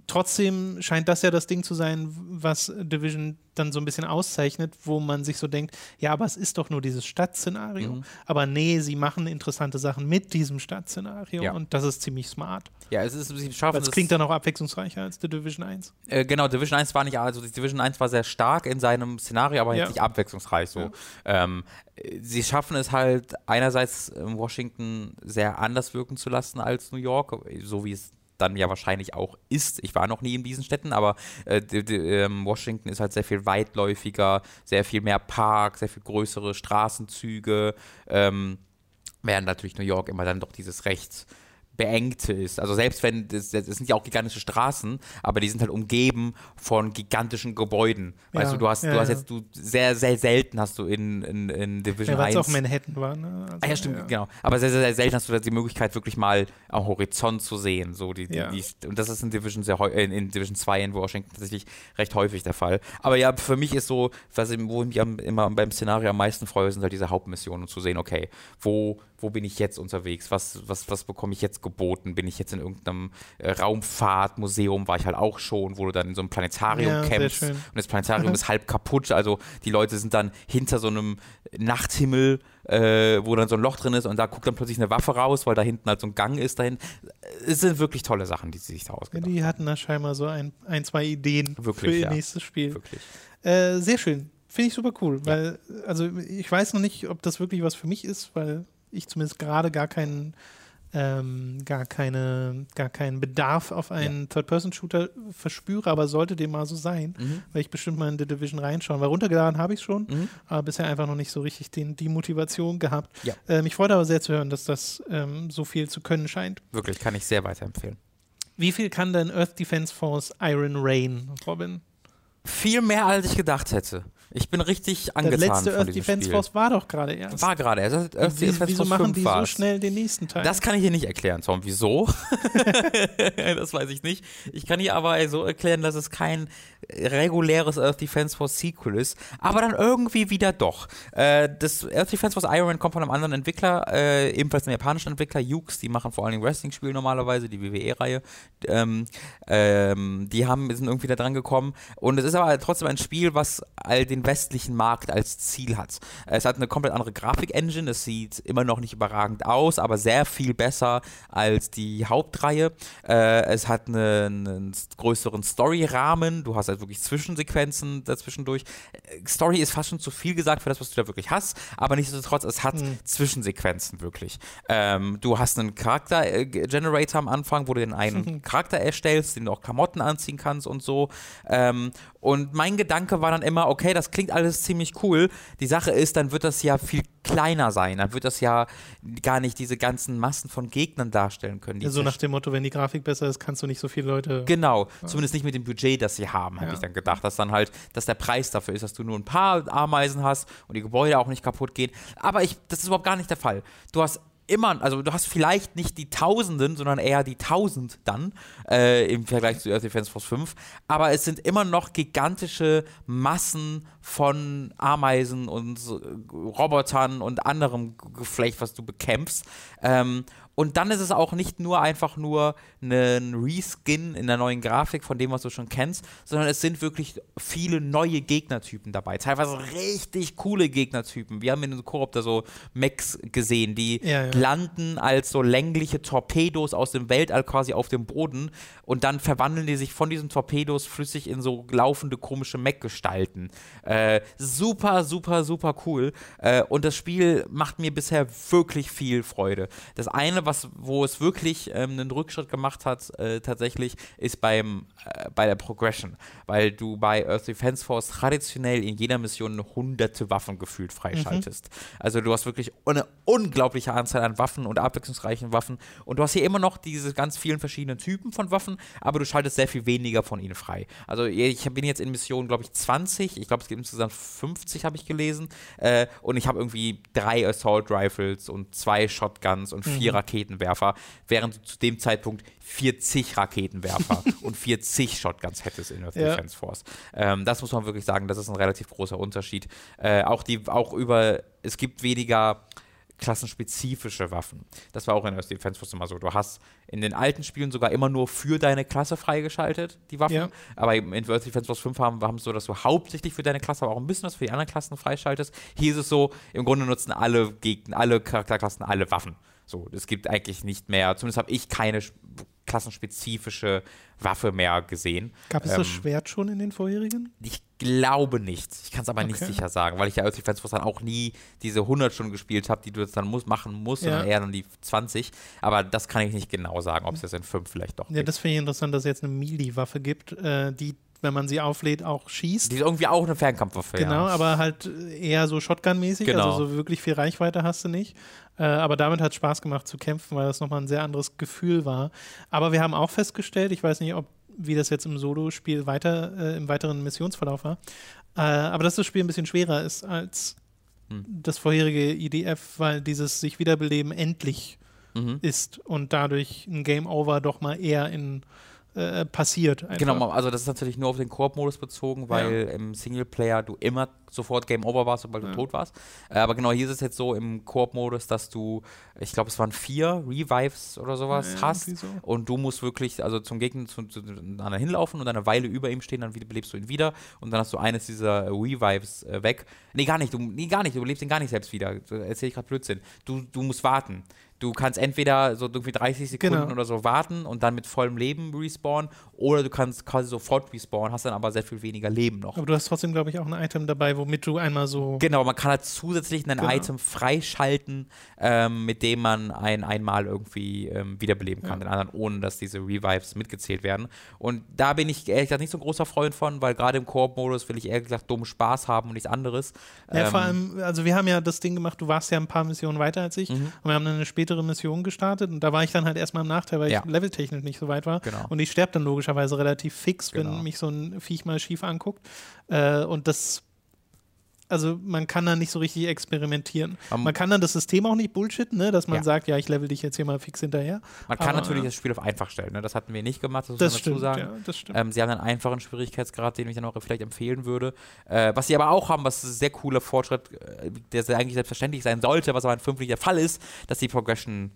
trotzdem scheint das ja das Ding zu sein, was Division dann so ein bisschen auszeichnet, wo man sich so denkt, ja, aber es ist doch nur dieses Stadtszenario. Mhm. Aber nee, sie machen interessante Sachen mit diesem Stadtszenario Ja. und das ist ziemlich smart. Ja, es ist, sie schaffen es- klingt dann auch abwechslungsreicher als The Division 1. Äh, genau, Division 1 war nicht, also die Division 1 war sehr stark in seinem Szenario, aber Ja. jetzt nicht abwechslungsreich so. Ähm, äh, sie schaffen es halt einerseits in Washington sehr anders wirken zu lassen als New York, so wie es dann ja wahrscheinlich auch ist. Ich war noch nie in diesen Städten, aber äh, ähm, Washington ist halt sehr viel weitläufiger, sehr viel mehr Park, sehr viel größere Straßenzüge, ähm, während natürlich New York immer dann doch dieses recht beengte ist. Also selbst wenn, das, das sind ja auch gigantische Straßen, aber die sind halt umgeben von gigantischen Gebäuden. Weißt Ja, du, du hast, ja, du hast ja. jetzt, du sehr, sehr selten hast du in, in, in Division Ja, weil es 1 auch Manhattan war. Ne? Also, Ah, ja, stimmt, genau. Aber sehr, sehr, sehr selten hast du da die Möglichkeit, wirklich mal am Horizont zu sehen. So die, die, Ja. die, und das ist in Division, sehr, in, in Division 2 in Washington tatsächlich recht häufig der Fall. Aber ja, für mich ist so, was ich, wo ich mich am, immer beim Szenario am meisten freue, sind halt diese Hauptmissionen und zu sehen, okay, wo, wo bin ich jetzt unterwegs? Was, was, was bekomme ich jetzt geboten? Bin ich jetzt in irgendeinem äh, Raumfahrtmuseum, war ich halt auch schon, wo du dann in so einem Planetarium Ja, schön. und das Planetarium ist halb kaputt. Also die Leute sind dann hinter so einem Nachthimmel, äh, wo dann so ein Loch drin ist und da guckt dann plötzlich eine Waffe raus, weil da hinten halt so ein Gang ist dahin. Es sind wirklich tolle Sachen, die sie sich da ausgedacht die hatten da scheinbar so ein, ein zwei Ideen Wirklich, für ihr ja. nächstes Spiel. haben. Wirklich. Äh, sehr schön. Finde ich super cool, weil, also ich weiß noch nicht, ob das wirklich was für mich ist, weil ich zumindest gerade gar keinen ähm, gar, keine, gar keinen Bedarf auf einen Third-Person-Shooter verspüre, aber sollte dem mal so sein, Mhm. weil ich bestimmt mal in The Division reinschauen. Weil runtergeladen habe ich schon, Mhm. aber bisher einfach noch nicht so richtig den, die Motivation gehabt. Ja. Ähm, ich freue aber sehr zu hören, dass das ähm, so viel zu können scheint. Wirklich, kann ich sehr weiterempfehlen. Wie viel kann denn Earth Defense Force Iron Rain, Robin? Viel mehr, als ich gedacht hätte. Ich bin richtig Der angetan letzte von Earth Defense Spiel. Force war doch gerade erst. War gerade. Also Earth Defense wieso Force machen 5 die so schnell den nächsten Teil? Das kann ich hier nicht erklären, Tom. Wieso? das weiß ich nicht. Ich kann hier aber so erklären, dass es kein reguläres Earth Defense Force Sequel ist, aber dann irgendwie wieder doch. Äh, das Earth Defense Force Iron Man kommt von einem anderen Entwickler, äh, ebenfalls einem japanischen Entwickler, Ukes, die machen vor allen Dingen Wrestling-Spiele normalerweise, die WWE-Reihe. Ähm, ähm, die haben, sind irgendwie da dran gekommen und es ist aber trotzdem ein Spiel, was all den westlichen Markt als Ziel hat. Es hat eine komplett andere Grafik-Engine, es sieht immer noch nicht überragend aus, aber sehr viel besser als die Hauptreihe. Äh, es hat eine, einen größeren Story-Rahmen, du hast halt wirklich Zwischensequenzen dazwischendurch. Äh, Story ist fast schon zu viel gesagt für das, was du da wirklich hast, aber nichtsdestotrotz, es hat Zwischensequenzen wirklich. Ähm, du hast einen Charakter-Generator am Anfang, wo du den einen Charakter erstellst, den du auch Klamotten anziehen kannst und so. Ähm, und mein Gedanke war dann immer, okay, das klingt alles ziemlich cool. Die Sache ist, dann wird das ja viel kleiner sein. Dann wird das ja gar nicht diese ganzen Massen von Gegnern darstellen können. Ja, so zerst- nach dem Motto, wenn die Grafik besser ist, kannst du nicht so viele Leute. Genau, zumindest nicht mit dem Budget, das sie haben, habe Ja. ich dann gedacht, dass dann halt, dass der Preis dafür ist, dass du nur ein paar Ameisen hast und die Gebäude auch nicht kaputt gehen. Aber ich, das ist überhaupt gar nicht der Fall. Du hast immer, also du hast vielleicht nicht die Tausenden, sondern eher die Tausend dann äh, im Vergleich zu Earth Defense Force 5. Aber es sind immer noch gigantische Massen von Ameisen und Robotern und anderem Geflecht, was du bekämpfst. Ähm, und dann ist es auch nicht nur einfach nur ein Reskin in der neuen Grafik von dem, was du schon kennst, sondern es sind wirklich viele neue Gegnertypen dabei. Teilweise richtig coole Gegnertypen. Wir haben in den Koop da so Mechs gesehen, die Ja, ja. landen als so längliche Torpedos aus dem Weltall quasi auf dem Boden und dann verwandeln die sich von diesen Torpedos flüssig in so laufende komische Mech-Gestalten. Äh, super, super, super cool. Äh, und das Spiel macht mir bisher wirklich viel Freude. Das eine, was, wo es wirklich ähm, einen Rückschritt gemacht hat, äh, tatsächlich, ist beim, äh, bei der Progression. Weil du bei Earth Defense Force traditionell in jeder Mission hunderte Waffen gefühlt freischaltest. Also du hast wirklich eine unglaubliche Anzahl an Waffen und abwechslungsreichen Waffen. Und du hast hier immer noch diese ganz vielen verschiedenen Typen von Waffen, aber du schaltest sehr viel weniger von ihnen frei. Also ich bin jetzt in Missionen, glaube ich, 20. Ich glaube, es gibt insgesamt 50, habe ich gelesen. Äh, und ich habe irgendwie drei Assault Rifles und zwei Shotguns und vier Raketenwerfer, während du zu dem Zeitpunkt 40 Raketenwerfer und 40 Shotguns hättest in Earth Ja. Defense Force. Ähm, das muss man wirklich sagen, das ist ein relativ großer Unterschied. Äh, auch die, auch über, es gibt weniger klassenspezifische Waffen. Das war auch in Earth Defense Force immer so. Du hast in den alten Spielen sogar immer nur für deine Klasse freigeschaltet, die Waffen. Ja. Aber in Earth Defense Force 5 haben wir es so, dass du hauptsächlich für deine Klasse, aber auch ein bisschen was für die anderen Klassen freischaltest. Hier ist es so, im Grunde nutzen alle Gegner, alle Charakterklassen alle Waffen. So, es gibt eigentlich nicht mehr, zumindest habe ich keine sch- klassenspezifische Waffe mehr gesehen. Gab es Ähm, das Schwert schon in den vorherigen? ich glaube nicht. Ich kann es aber nicht Okay. sicher sagen, weil ich ja Earth Defense Force dann auch nie diese 100 Stunden gespielt habe, die du jetzt dann muss, machen musst, Ja. sondern eher dann die 20. Aber das kann ich nicht genau sagen, ob es das in 5 vielleicht doch Ja, gibt. das finde ich interessant, dass es jetzt eine Melee-Waffe gibt, äh, die, wenn man sie auflädt, auch schießt. Die ist irgendwie auch eine Fernkampfwaffe. Genau, ja. aber halt eher so Shotgun-mäßig, Genau. also so wirklich viel Reichweite hast du nicht. Äh, aber damit hat es Spaß gemacht zu kämpfen, weil das nochmal ein sehr anderes Gefühl war. Aber wir haben auch festgestellt, ich weiß nicht, ob wie das jetzt im Solo-Spiel weiter, äh, im weiteren Missionsverlauf war, äh, aber dass das Spiel ein bisschen schwerer ist als Hm. das vorherige IDF, weil dieses sich wiederbeleben endlich Mhm. ist und dadurch ein Game Over doch mal eher in äh, passiert. Einfach. Genau, also das ist natürlich nur auf den Koop-Modus bezogen, weil im Singleplayer du immer sofort Game Over warst, sobald Ja. du tot warst. Äh, aber genau hier ist es jetzt so im Koop-Modus, dass du, ich glaube, es waren vier Revives oder sowas Ja, hast. so. Und du musst wirklich, also zum Gegner zu, zu, zu hinlaufen und eine Weile über ihm stehen, dann belebst du ihn wieder und dann hast du eines dieser Revives äh, weg. Nee, gar nicht, du, nee, gar nicht, du belebst ihn gar nicht selbst wieder. Erzähl ich gerade Blödsinn. Du, du musst warten. Du kannst entweder so irgendwie 30 Sekunden Genau. oder so warten und dann mit vollem Leben respawnen oder du kannst quasi sofort respawnen, hast dann aber sehr viel weniger Leben noch. Aber du hast trotzdem, glaube ich, auch ein Item dabei, wo womit du einmal so. Genau, man kann halt zusätzlich ein Genau. Item freischalten, ähm, mit dem man ein einmal irgendwie ähm, wiederbeleben kann, Ja. den anderen, ohne dass diese Revives mitgezählt werden. Und da bin ich ehrlich gesagt nicht so ein großer Freund von, weil gerade im Koop-Modus will ich ehrlich gesagt dummen Spaß haben und nichts anderes. Ja, vor Ähm, allem, also wir haben ja das Ding gemacht, du warst ja ein paar Missionen weiter als ich Mhm. und wir haben dann eine spätere Mission gestartet und da war ich dann halt erstmal im Nachteil, weil Ja. ich leveltechnisch nicht so weit war. Genau. Und ich sterbe dann logischerweise relativ fix, Genau. wenn mich so ein Viech mal schief anguckt. Äh, und das, also man kann da nicht so richtig experimentieren. Man- man kann dann das System auch nicht bullshitten, ne? dass man Ja. sagt, ja, ich level dich jetzt hier mal fix hinterher. Man kann Aber, natürlich ja. das Spiel auf einfach stellen. Ne? Das hatten wir nicht gemacht, das muss Das man dazu stimmt, sagen. ja, das stimmt. Ähm, sie haben einen einfachen Schwierigkeitsgrad, den ich dann auch vielleicht empfehlen würde. Äh, was sie aber auch haben, was ein sehr cooler Fortschritt, äh, der eigentlich selbstverständlich sein sollte, was aber in 5 nicht der Fall ist, dass die Progression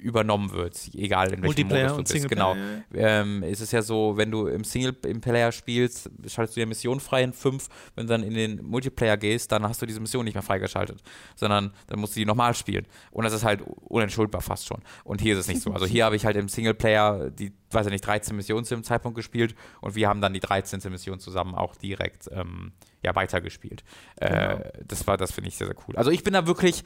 übernommen wird, egal in welchem Multiplayer Modus du bist. Genau. Ähm, es ist ja so, wenn du im Single im Player spielst, schaltest du die Mission frei in 5. Wenn du dann in den Multiplayer gehst, dann hast du diese Mission nicht mehr freigeschaltet, sondern dann musst du die nochmal spielen. Und das ist halt unentschuldbar fast schon. Und hier ist es nicht so. Also hier habe ich halt im Singleplayer die, weiß ich nicht, 13 Missionen zu dem Zeitpunkt gespielt und wir haben dann die 13. Mission zusammen auch direkt ähm, ja, weitergespielt. Genau. Äh, das war, das finde ich sehr, sehr cool. Also ich bin da wirklich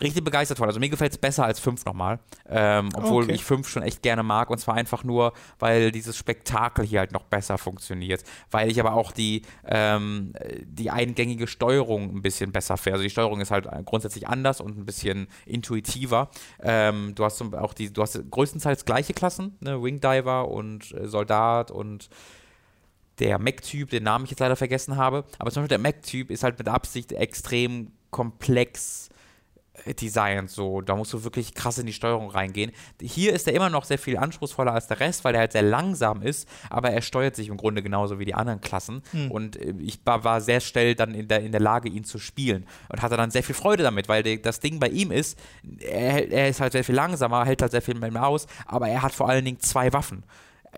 richtig begeistert von. Also mir gefällt es besser als 5 nochmal. Ähm, obwohl Okay. ich 5 schon echt gerne mag. Und zwar einfach nur, weil dieses Spektakel hier halt noch besser funktioniert. Weil ich aber auch die, ähm, die eingängige Steuerung ein bisschen besser finde. Also die Steuerung ist halt grundsätzlich anders und ein bisschen intuitiver. Ähm, du hast auch die, du hast größtenteils gleiche Klassen, ne? Wingdiver und äh, Soldat und der Mech-Typ, den Namen ich jetzt leider vergessen habe, aber zum Beispiel der Mech-Typ ist halt mit Absicht extrem komplex designt, so, da musst du wirklich krass in die Steuerung reingehen. Hier ist er immer noch sehr viel anspruchsvoller als der Rest, weil er halt sehr langsam ist, aber er steuert sich im Grunde genauso wie die anderen Klassen. Und äh, ich war, sehr schnell dann in der, in der Lage, ihn zu spielen. Und hatte dann sehr viel Freude damit, weil das Ding bei ihm ist, er, er ist halt sehr viel langsamer, hält halt sehr viel mehr aus, aber er hat vor allen Dingen zwei Waffen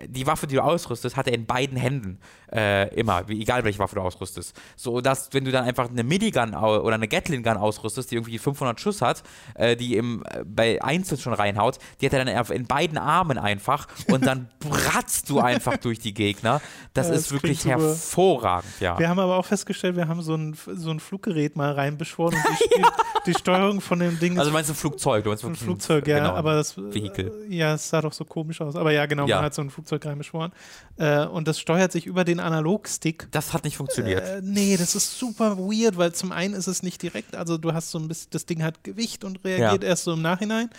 die Waffe, die du ausrüstest, hat er in beiden Händen äh, immer, egal welche Waffe du ausrüstest. So dass, wenn du dann einfach eine Minigun oder eine Gatling Gun ausrüstest, die irgendwie 500 Schuss hat, äh, die im, äh, bei Einzel schon reinhaut, die hat er dann in beiden Armen einfach und dann bratzt du einfach durch die Gegner. Das Ja, ist das wirklich klingt super. hervorragend, ja. Wir haben aber auch festgestellt, wir haben so ein, so ein Fluggerät mal reinbeschworen und die, die, die Steuerung von dem Ding Also ist du meinst ein Flugzeug, du meinst ein wirklich Flugzeug, ja, genau, aber das Vehikel. äh, ja, es sah doch so komisch aus. Aber ja, genau, Ja. man hat so ein Flugzeug reinbeschworen. Äh, und das steuert sich über den Analogstick. Das hat nicht funktioniert. Äh, nee, das ist super weird, weil zum einen ist es nicht direkt, also du hast so ein bisschen, das Ding hat Gewicht und reagiert erst so im Nachhinein.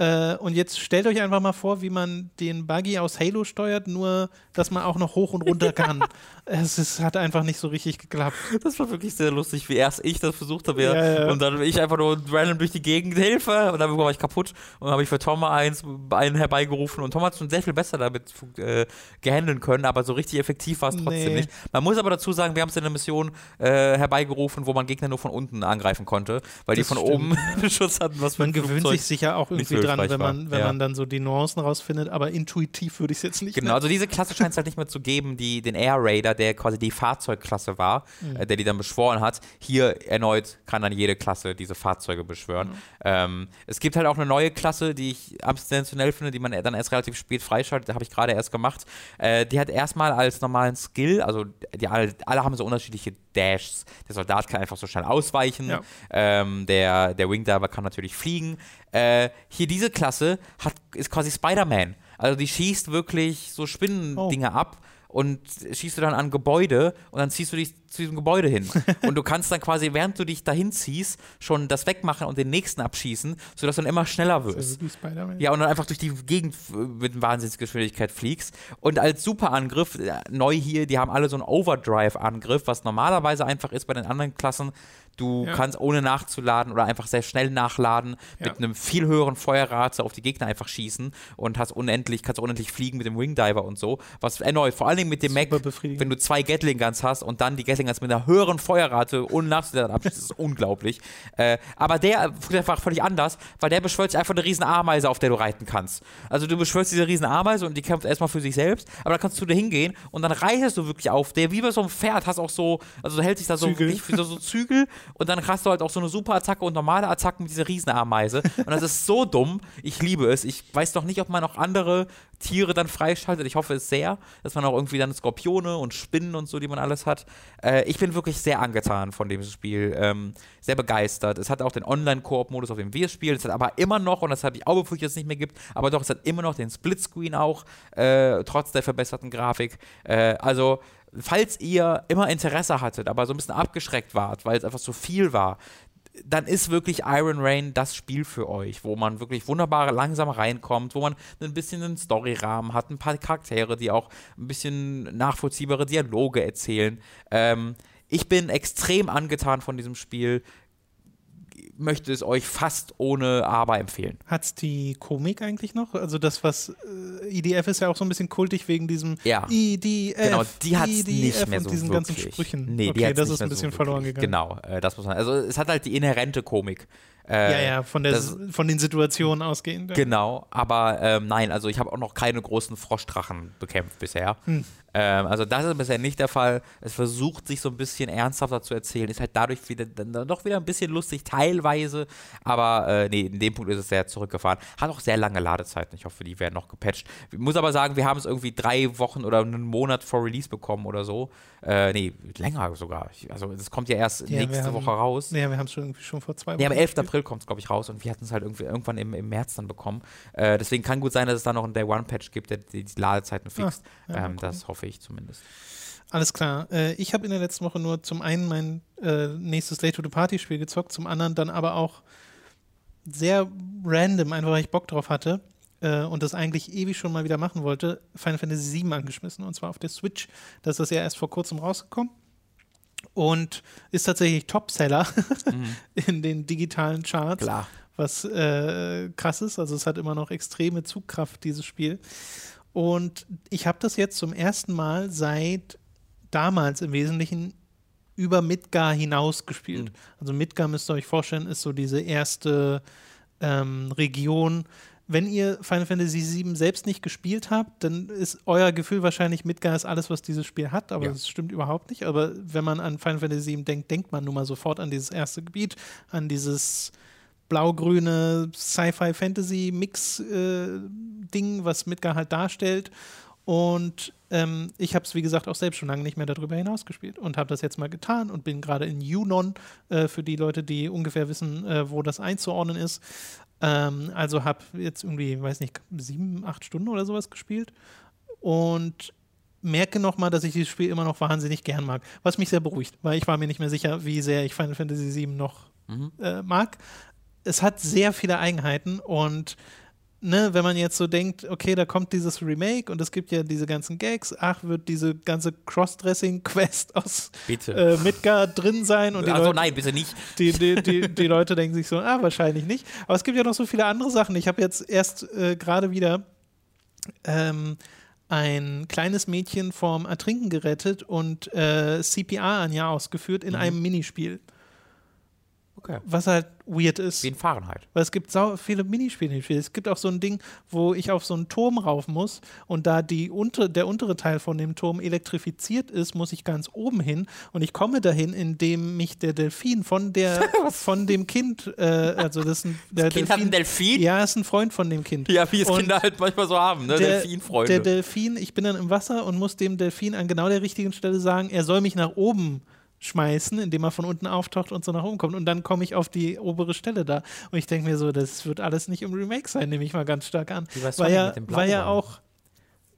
Äh, und jetzt stellt euch einfach mal vor, wie man den Buggy aus Halo steuert, nur dass man auch noch hoch und runter kann. es ist, hat einfach nicht so richtig geklappt. Das war wirklich sehr lustig, wie erst ich das versucht habe ja, Ja, ja. und dann ich einfach nur random durch die Gegend Hilfe und dann war ich kaputt und dann habe ich für Tom eins, einen herbeigerufen und Tom hat schon sehr viel besser damit äh, gehandeln können, aber so richtig effektiv war es trotzdem Nee. nicht. Man muss aber dazu sagen, wir haben es in einer Mission äh, herbeigerufen, wo man Gegner nur von unten angreifen konnte, weil die Das von stimmt. oben einen Schutz hatten, was Man gewöhnt Flugzeug sich sicher auch irgendwie dran, wenn man, wenn Ja. man dann so die Nuancen rausfindet, aber intuitiv würde ich es jetzt nicht Genau, nennen. also diese Klasse scheint es halt nicht mehr zu geben, die den Air Raider, der quasi die Fahrzeugklasse war, Mhm. äh, der die dann beschworen hat. Hier erneut kann dann jede Klasse diese Fahrzeuge beschwören. Mhm. Ähm, es gibt halt auch eine neue Klasse, die ich sensationell finde, die man dann erst relativ spät freischaltet, habe ich gerade erst gemacht. Äh, die hat erstmal als normalen Skill, also die alle, alle haben so unterschiedliche Dashs. Der Soldat kann einfach so schnell ausweichen. Ja. Ähm, der, der Wingdiver kann natürlich fliegen. Äh, hier diese Klasse hat, ist quasi Spider-Man. Also die schießt wirklich so Spinnendinge ab und schießt du dann an Gebäude und dann ziehst du dich zu diesem Gebäude hin. und du kannst dann quasi, während du dich dahin ziehst, schon das wegmachen und den nächsten abschießen, sodass du dann immer schneller Das ist wirst. wie Spider-Man. Ja, und dann einfach durch die Gegend mit Wahnsinnsgeschwindigkeit fliegst. Und als Superangriff, äh, neu hier, die haben alle so einen Overdrive-Angriff, was normalerweise einfach ist bei den anderen Klassen. Du Ja. kannst ohne nachzuladen oder einfach sehr schnell nachladen, Ja. mit einem viel höheren Feuerrate auf die Gegner einfach schießen und hast unendlich, kannst unendlich fliegen mit dem Wingdiver und so. Was erneut, vor allen Dingen mit dem Mac, wenn du zwei Gatling Guns hast und dann die Gatling Guns mit einer höheren Feuerrate ohne nachzuladen abschießt, das ist unglaublich. Äh, aber der funktioniert einfach völlig anders, weil der beschwört sich einfach eine riesen Ameise, auf der du reiten kannst. Also du beschwörst diese riesen Ameise und die kämpft erstmal für sich selbst, aber dann kannst du da hingehen und dann reitest du wirklich auf der, wie bei so einem Pferd, hast auch so, also du hältst dich da so, Zügel. wirklich so, so Zügel und dann hast du halt auch so eine super Attacke und normale Attacken mit dieser Riesenameise. Und das ist so dumm. Ich liebe es. Ich weiß noch nicht, ob man noch andere Tiere dann freischaltet. Ich hoffe es sehr, dass man auch irgendwie dann Skorpione und Spinnen und so, die man alles hat. Äh, ich bin wirklich sehr angetan von dem Spiel, ähm, sehr begeistert. Es hat auch den Online-Koop-Modus, auf dem wir spielen. Es hat aber immer noch, und das habe ich auch befürchtet, dass es nicht mehr gibt, aber doch, es hat immer noch den Splitscreen auch, äh, trotz der verbesserten Grafik. Äh, also, falls ihr immer Interesse hattet, aber so ein bisschen abgeschreckt wart, weil es einfach so viel war, dann ist wirklich Iron Rain das Spiel für euch, wo man wirklich wunderbar langsam reinkommt, wo man ein bisschen einen Storyrahmen hat, ein paar Charaktere, die auch ein bisschen nachvollziehbare Dialoge erzählen. Ähm, ich bin extrem angetan von diesem Spiel möchte es euch fast ohne Aber empfehlen. Hat es die Komik eigentlich noch? Also das, was äh, IDF ist ja auch so ein bisschen kultig wegen diesem ja. IDF. Genau, die hat es nicht mehr so diesen wirklich. ganzen Sprüchen. Nee, okay, die das nicht ist ein bisschen so verloren gegangen. Genau, äh, das muss man. Also es hat halt die inhärente Komik. Äh, ja, ja, von, der, das- von den Situationen ausgehend. Ja. Genau, aber ähm, nein, also ich habe auch noch keine großen Froschdrachen bekämpft bisher. Hm. Ähm, also das ist bisher nicht der Fall. Es versucht sich so ein bisschen ernsthafter zu erzählen, ist halt dadurch wieder dann doch wieder ein bisschen lustig teilweise, aber äh, nee, in dem Punkt ist es sehr zurückgefahren. Hat auch sehr lange Ladezeiten. Ich hoffe, die werden noch gepatcht. Ich muss aber sagen, wir haben es irgendwie drei Wochen oder einen Monat vor Release bekommen oder so. Äh, nee, länger sogar. Ich, also es kommt ja erst Ja, nächste haben- Woche raus. Ja, wir haben es schon irgendwie schon vor zwei Wochen. Nee, aber 11. gespielt. April kommt es, glaube ich, raus und wir hatten es halt irgendwie irgendwann im, im März dann bekommen. Äh, deswegen kann gut sein, dass es da noch einen Day-One-Patch gibt, der die, die Ladezeiten fixt. Ah, ja, ähm, das hoffe ich zumindest. Alles klar. Äh, ich habe in der letzten Woche nur zum einen mein äh, nächstes Late to the Party Spiel gezockt, zum anderen dann aber auch sehr random, einfach weil ich Bock drauf hatte äh, und das eigentlich ewig schon mal wieder machen wollte, Final Fantasy VII angeschmissen und zwar auf der Switch. Das ist ja erst vor kurzem rausgekommen und ist tatsächlich Topseller in den digitalen Charts Klar. was äh, krass ist. Also es hat immer noch extreme Zugkraft, dieses Spiel. Und ich habe das jetzt zum ersten Mal seit damals im Wesentlichen über Midgar hinaus gespielt. Mhm. Also Midgar müsst ihr euch vorstellen, ist so diese erste ähm, Region. Wenn ihr Final Fantasy VII selbst nicht gespielt habt, dann ist euer Gefühl wahrscheinlich, Midgar ist alles, was dieses Spiel hat, aber Ja. das stimmt überhaupt nicht. Aber wenn man an Final Fantasy VII denkt, denkt man nun mal sofort an dieses erste Gebiet, an dieses blau-grüne Sci-Fi-Fantasy-Mix-Ding, was Midgar halt darstellt. Und ähm, ich habe es, wie gesagt, auch selbst schon lange nicht mehr darüber hinaus gespielt und habe das jetzt mal getan und bin gerade in Yunon, äh, für die Leute, die ungefähr wissen, äh, wo das einzuordnen ist. Ähm, also habe jetzt irgendwie, weiß nicht, sieben, acht Stunden oder sowas gespielt und merke nochmal, dass ich dieses Spiel immer noch wahnsinnig gern mag, was mich sehr beruhigt, weil ich war mir nicht mehr sicher, wie sehr ich Final Fantasy VII noch Mhm. äh, mag. Es hat sehr viele Eigenheiten und ne, wenn man jetzt so denkt, okay, da kommt dieses Remake und es gibt ja diese ganzen Gags, ach, wird diese ganze Crossdressing-Quest aus Bitte. äh, Midgar drin sein und die also Leute, nein, bitte nicht. die, die, die, die Leute denken sich so, ah, wahrscheinlich nicht. Aber es gibt ja noch so viele andere Sachen. Ich habe jetzt erst äh, gerade wieder ähm, ein kleines Mädchen vorm Ertrinken gerettet und äh, CPR an ihr ausgeführt in Mhm. einem Minispiel. Okay. Was halt weird ist. Wie in Fahrenheit. Weil es gibt sau viele Minispiele. Es gibt auch so ein Ding, wo ich auf so einen Turm rauf muss und da die unter, der untere Teil von dem Turm elektrifiziert ist, muss ich ganz oben hin und ich komme dahin, indem mich der Delfin von der von dem Kind, äh, also das ist ein, der Kind hat einen Delfin? Ja, ist ein Freund von dem Kind. Ja, wie es Und Kinder halt manchmal so haben, ne? der, Delfinfreunde. der Delfin, ich bin dann im Wasser und muss dem Delfin an genau der richtigen Stelle sagen, er soll mich nach oben schmeißen, indem er von unten auftaucht und so nach oben kommt. Und dann komme ich auf die obere Stelle da. Und ich denke mir so, das wird alles nicht im Remake sein, nehme ich mal ganz stark an. Weil ja, weil ja auch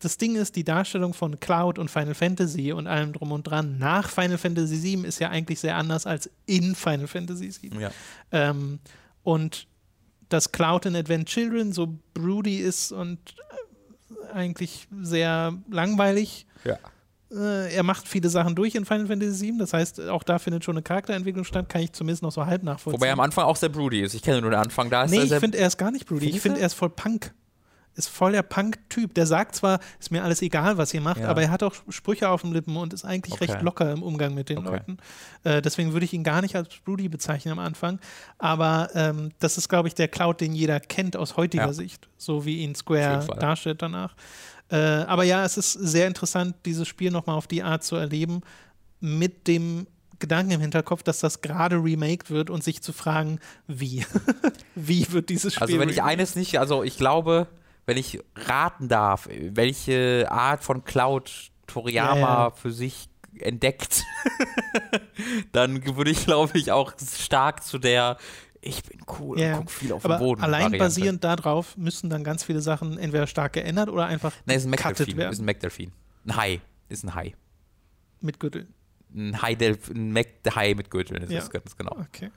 das Ding ist, die Darstellung von Cloud und Final Fantasy und allem drum und dran nach Final Fantasy VII ist ja eigentlich sehr anders als in Final Fantasy VII. ja. Ähm, und dass Cloud in Advent Children so broody ist und äh, eigentlich sehr langweilig. ja. Äh, er macht viele Sachen durch in Final Fantasy VII, das heißt, auch da findet schon eine Charakterentwicklung statt, kann ich zumindest noch so halb nachvollziehen. Wobei er am Anfang auch sehr broody ist. Ich kenne nur den Anfang. Da ist nee, ich finde, er ist gar nicht broody. Ich finde, er ist voll Punk. Ist voll der Punk-Typ. Der sagt zwar, ist mir alles egal, was ihr macht, Ja. aber er hat auch Sprüche auf den Lippen und ist eigentlich Okay. recht locker im Umgang mit den Okay. Leuten. Äh, deswegen würde ich ihn gar nicht als broody bezeichnen am Anfang. Aber ähm, das ist, glaube ich, der Cloud, den jeder kennt aus heutiger Ja. Sicht, so wie ihn Square darstellt danach. Äh, aber ja, es ist sehr interessant, dieses Spiel nochmal auf die Art zu erleben, mit dem Gedanken im Hinterkopf, dass das gerade remaked wird und sich zu fragen, wie? wie wird dieses Spiel Also wenn ich eines nicht, also ich glaube, wenn ich raten darf, welche Art von Cloud Toriyama Ja, ja. für sich entdeckt, dann würde ich, glaube ich, auch stark zu der ich bin cool Ja, und guck viel auf Aber den Boden. allein Variante. basierend darauf müssen dann ganz viele Sachen entweder stark geändert oder einfach Nein, ist ein McDelphin. Ist ein McDelphin. Ein Hai. Ist ein Hai. mit Gürtel. Ein Hai, der, ein Mac-Hai mit Gürteln ist Ja. es ganz genau. Okay.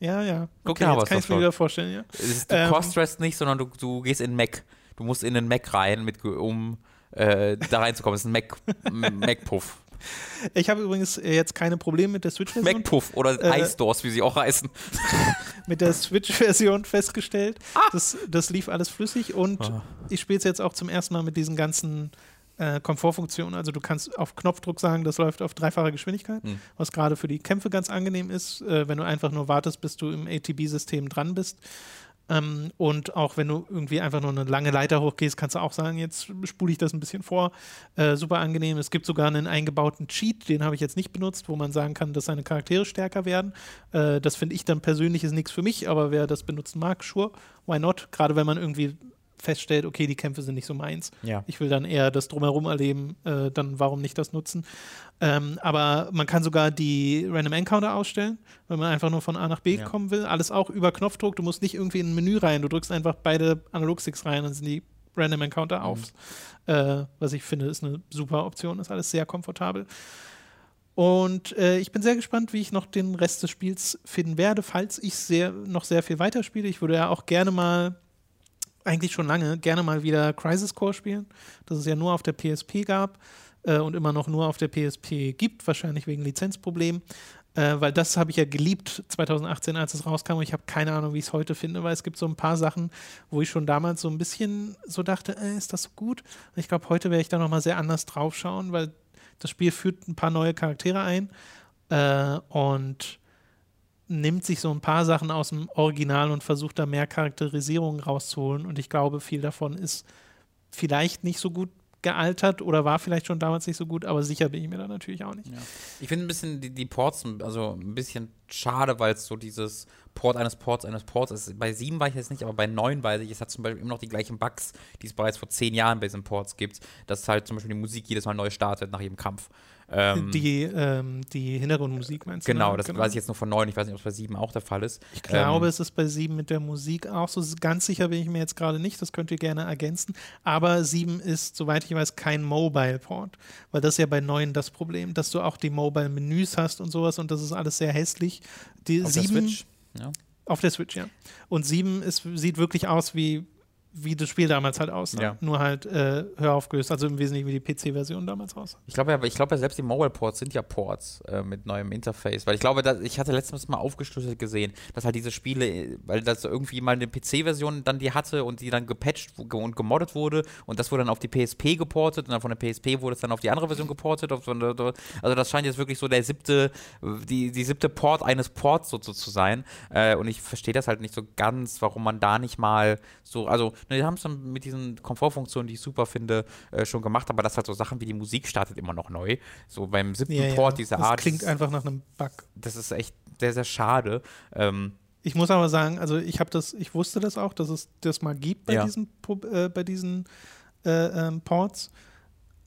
Ja, ja. Guck Okay, nach, jetzt was kann das ich mir wieder vorstellen, ja. Ist, du Ähm, crossdressst nicht, sondern du, du gehst in den Mac. Du musst in den Mac rein, mit, um äh, da reinzukommen. Das ist ein Mac, M- Mac-Puff. Ich habe übrigens äh, jetzt keine Probleme mit der Switch-Version Mac-Puff oder Äh, iStores, wie sie auch heißen. mit der Switch-Version festgestellt. Das, das lief alles flüssig und Ah. ich spiele es jetzt auch zum ersten Mal mit diesen ganzen äh, Komfortfunktionen. Also du kannst auf Knopfdruck sagen, das läuft auf dreifache Geschwindigkeit, Hm. was gerade für die Kämpfe ganz angenehm ist, äh, wenn du einfach nur wartest, bis du im ATB-System dran bist. Ähm, und auch wenn du irgendwie einfach nur eine lange Leiter hochgehst, kannst du auch sagen, jetzt spule ich das ein bisschen vor. Äh, super angenehm. Es gibt sogar einen eingebauten Cheat, den habe ich jetzt nicht benutzt, wo man sagen kann, dass seine Charaktere stärker werden. Äh, das finde ich dann persönlich ist nichts für mich, aber wer das benutzen mag, sure, why not? Gerade wenn man irgendwie feststellt, okay, die Kämpfe sind nicht so meins. Ja. Ich will dann eher das drumherum erleben, äh, dann warum nicht das nutzen? Ähm, aber man kann sogar die Random Encounter ausstellen, wenn man einfach nur von A nach B Ja. kommen will. Alles auch über Knopfdruck. Du musst nicht irgendwie in ein Menü rein. Du drückst einfach beide Analogsticks rein und sind die Random Encounter auf. Äh, was ich finde, ist eine super Option. Ist alles sehr komfortabel. Und äh, ich bin sehr gespannt, wie ich noch den Rest des Spiels finden werde, falls ich sehr, noch sehr viel weiterspiele. Ich würde ja auch gerne mal, eigentlich schon lange, gerne mal wieder Crisis Core spielen, das es ja nur auf der PSP gab äh, und immer noch nur auf der PSP gibt, wahrscheinlich wegen Lizenzproblemen. Äh, weil das habe ich ja geliebt 2018, als es rauskam. Und ich habe keine Ahnung, wie ich es heute finde, weil es gibt so ein paar Sachen, wo ich schon damals so ein bisschen so dachte, äh, ist das so gut? Und ich glaube, heute werde ich da nochmal sehr anders drauf schauen, weil das Spiel führt ein paar neue Charaktere ein äh, und nimmt sich so ein paar Sachen aus dem Original und versucht da mehr Charakterisierung rauszuholen. Und ich glaube, viel davon ist vielleicht nicht so gut gealtert oder war vielleicht schon damals nicht so gut, aber sicher bin ich mir da natürlich auch nicht. Ja. Ich finde ein bisschen die, die Ports, also ein bisschen schade, weil es so dieses Port eines Ports eines Ports ist. Bei 7 weiß ich jetzt nicht, aber bei 9 weiß ich, es hat zum Beispiel immer noch die gleichen Bugs, die es bereits vor 10 Jahren bei diesen Ports gibt, dass halt zum Beispiel die Musik jedes Mal neu startet nach jedem Kampf. Ähm, die, ähm, die Hintergrundmusik meinst du? genau, ne? das weiß ich jetzt nur von 9, ich weiß nicht, ob es bei 7 auch der Fall ist. Ich glaube, Ähm, es ist bei 7 mit der Musik auch so. Ganz sicher bin ich mir jetzt gerade nicht, das könnt ihr gerne ergänzen. Aber 7 ist, soweit ich weiß, kein Mobile-Port. Weil das ist ja bei 9 das Problem, dass du auch die Mobile-Menüs hast und sowas und das ist alles sehr hässlich. Die auf der 7 Switch. Ja. Auf der Switch, ja. Und 7 ist, sieht wirklich aus wie, wie das Spiel damals halt aussah. Ja. Nur halt äh, höher aufgelöst, also im Wesentlichen wie die PC-Version damals aussah. Ich glaube ja, ich glaube ja selbst die Mobile Ports sind ja Ports äh, mit neuem Interface, weil ich glaube, dass, ich hatte letztens mal aufgeschlüsselt gesehen, dass halt diese Spiele, weil das irgendwie mal eine PC-Version dann die hatte und die dann gepatcht und gemoddet wurde und das wurde dann auf die PSP geportet und dann von der PSP wurde es dann auf die andere Version geportet. Der- also das scheint jetzt wirklich so der siebte, die, die siebte Port eines Ports so zu sein. Äh, und ich verstehe das halt nicht so ganz, warum man da nicht mal so, also ne, die haben es dann mit diesen Komfortfunktionen, die ich super finde, äh, schon gemacht, aber das halt so Sachen wie die Musik startet immer noch neu. So beim siebten Ja, Port ja. dieser das Art. klingt das, einfach nach einem Bug. das ist echt sehr, sehr schade. Ähm, Ich muss aber sagen, also ich habe das, ich wusste das auch, dass es das mal gibt bei Ja. diesen, äh, bei diesen äh, ähm, Ports.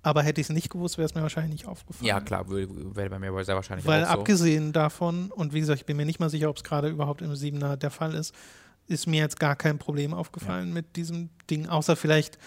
Aber hätte ich es nicht gewusst, wäre es mir wahrscheinlich nicht aufgefallen. ja, klar, wäre bei mir sehr wahrscheinlich Weil auch so. abgesehen davon, und wie gesagt, ich bin mir nicht mal sicher, ob es gerade überhaupt im 7er der Fall ist, ist mir jetzt gar kein Problem aufgefallen mit diesem Ding, außer vielleicht,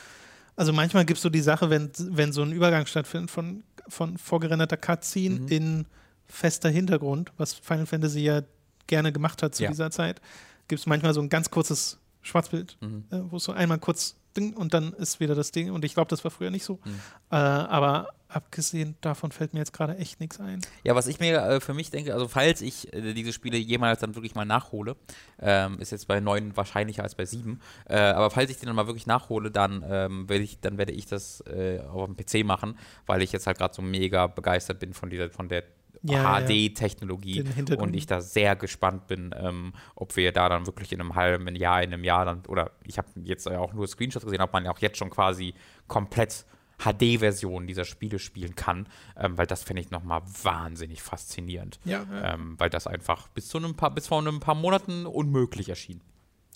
also manchmal gibt es so die Sache, wenn, wenn so ein Übergang stattfindet von, von vorgerenderter Cutscene Mhm. in fester Hintergrund, was Final Fantasy ja gerne gemacht hat zu Ja. dieser Zeit, gibt es manchmal so ein ganz kurzes Schwarzbild, Mhm. äh, wo es so einmal kurz Ding und dann ist wieder das Ding. Und ich glaube, das war früher nicht so. Mhm. Äh, aber abgesehen davon fällt mir jetzt gerade echt nichts ein. Ja, was ich mir äh, für mich denke, also falls ich äh, diese Spiele jemals dann wirklich mal nachhole, ähm, ist jetzt bei 9 wahrscheinlicher als bei 7, äh, aber falls ich den dann mal wirklich nachhole, dann, ähm, werde, ich, dann werde ich das äh, auf dem PC machen, weil ich jetzt halt gerade so mega begeistert bin von dieser, von der Ja, ja. HD-Technologie Hintergrund. und ich da sehr gespannt bin, ähm, ob wir da dann wirklich in einem halben Jahr, in einem Jahr dann, oder ich habe jetzt ja auch nur Screenshots gesehen, ob man ja auch jetzt schon quasi komplett HD-Version dieser Spiele spielen kann, ähm, weil das finde ich nochmal wahnsinnig faszinierend. Ja, ja. Ähm, weil das einfach bis zu einem paar, bis vor einem paar Monaten unmöglich erschien.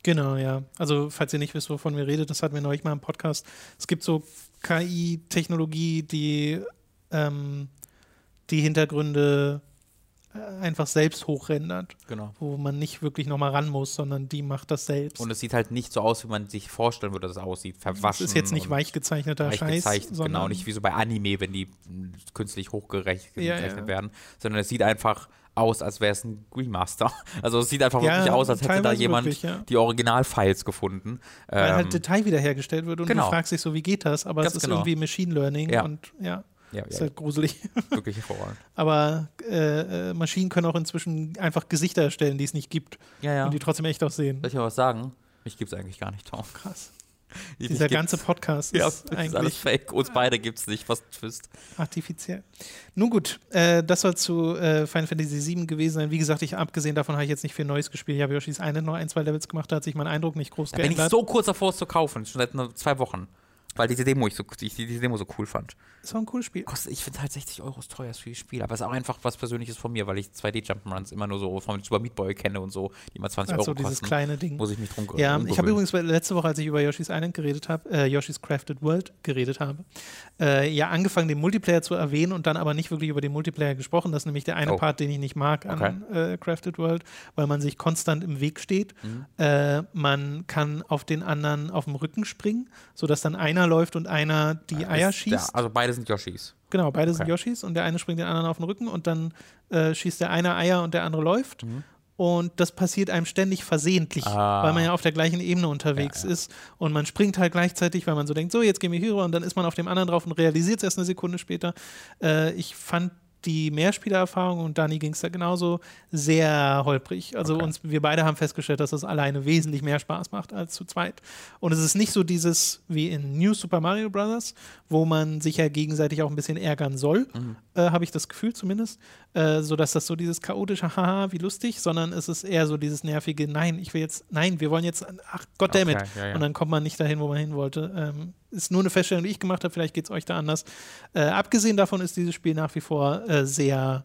Genau, ja. Also, falls ihr nicht wisst, wovon wir reden, das hatten wir neulich mal im Podcast. Es gibt so KI-Technologie, die ähm, die Hintergründe äh, einfach selbst hochrendert, Genau. wo man nicht wirklich nochmal ran muss, sondern die macht das selbst. Und es sieht halt nicht so aus, wie man sich vorstellen würde, dass es aussieht. es Verwaschen. ist jetzt nicht und weich gezeichneter weich Scheiß, gezeichnet, sondern genau, nicht wie so bei Anime, wenn die mh, künstlich hochgerechnet Ja, ja. werden, sondern es sieht einfach aus, als wäre es ein Remaster. Also es sieht einfach Ja, wirklich aus, als hätte da jemand wirklich, ja. die Originalfiles gefunden. weil Ähm, halt Detail wiederhergestellt wird und genau. du fragst dich so, wie geht das? Aber es Ganz ist genau. irgendwie Machine Learning Ja. und ja, ja, ist ja, halt gruselig. wirklich hervorragend. Aber äh, äh, Maschinen können auch inzwischen einfach Gesichter erstellen, die es nicht gibt Ja, ja. und die trotzdem echt aussehen. Soll ich mal was sagen? Mich gibt es eigentlich gar nicht, Tom. Krass. Ich- Dieser ganze Podcast ja, ist ist alles fake. Uns beide gibt es nicht. Was Twist. artifiziell. Nun gut, äh, das soll zu äh, Final Fantasy VII gewesen sein. Wie gesagt, ich abgesehen davon habe ich jetzt nicht viel Neues gespielt. Ich habe Yoshi's Island noch ein, zwei Levels gemacht, da hat sich mein Eindruck nicht groß Da bin ich geändert. so kurz davor, es zu kaufen. Schon seit nur zwei Wochen. Weil diese Demo ich so, ich diese Demo so cool fand. ist auch ein cooles Spiel. Kostet, ich finde halt 60 Euro ist teuer für das Spiel, aber es ist auch einfach was Persönliches von mir, weil ich 2D-Jump'n'Runs immer nur so von Super Meat Boy kenne und so, die mal 20 Also Euro dieses kosten. kleine Ding. Muss ich mich drum Ja, ich habe übrigens letzte Woche, als ich über Yoshi's Island geredet habe, äh, Yoshi's Crafted World geredet habe, äh, ja angefangen, den Multiplayer zu erwähnen und dann aber nicht wirklich über den Multiplayer gesprochen. Das ist nämlich der eine Oh. Part, den ich nicht mag an äh, Crafted World, weil man sich konstant im Weg steht. Mhm. Äh, man kann auf den anderen auf dem Rücken springen, sodass dann einer läuft und einer die Eier Ist- schießt. Ja, also beide sind Yoshis. Genau, beide sind Okay. Yoshis und der eine springt den anderen auf den Rücken und dann äh, schießt der eine Eier und der andere läuft. Und das passiert einem ständig versehentlich, Mhm. Ah. weil man ja auf der gleichen Ebene unterwegs Ja, ja. ist. Und man springt halt gleichzeitig, weil man so denkt, so, jetzt gehen wir hier rüber und dann ist man auf dem anderen drauf und realisiert es erst eine Sekunde später. Äh, ich fand die Mehrspielererfahrung und Dani ging es da genauso sehr holprig. Also Okay. uns, wir beide haben festgestellt, dass das alleine wesentlich mehr Spaß macht als zu zweit. Und es ist nicht so dieses wie in New Super Mario Bros., wo man sich ja gegenseitig auch ein bisschen ärgern soll, Mhm. äh, habe ich das Gefühl zumindest, äh, so dass das so dieses chaotische, haha, wie lustig, sondern es ist eher so dieses nervige, nein, ich will jetzt, nein, wir wollen jetzt, ach Goddammit. Okay, ja, ja. Und dann kommt man nicht dahin, wo man hin wollte. Ähm, ist nur eine Feststellung, die ich gemacht habe, vielleicht geht es euch da anders. Äh, abgesehen davon ist dieses Spiel nach wie vor äh, sehr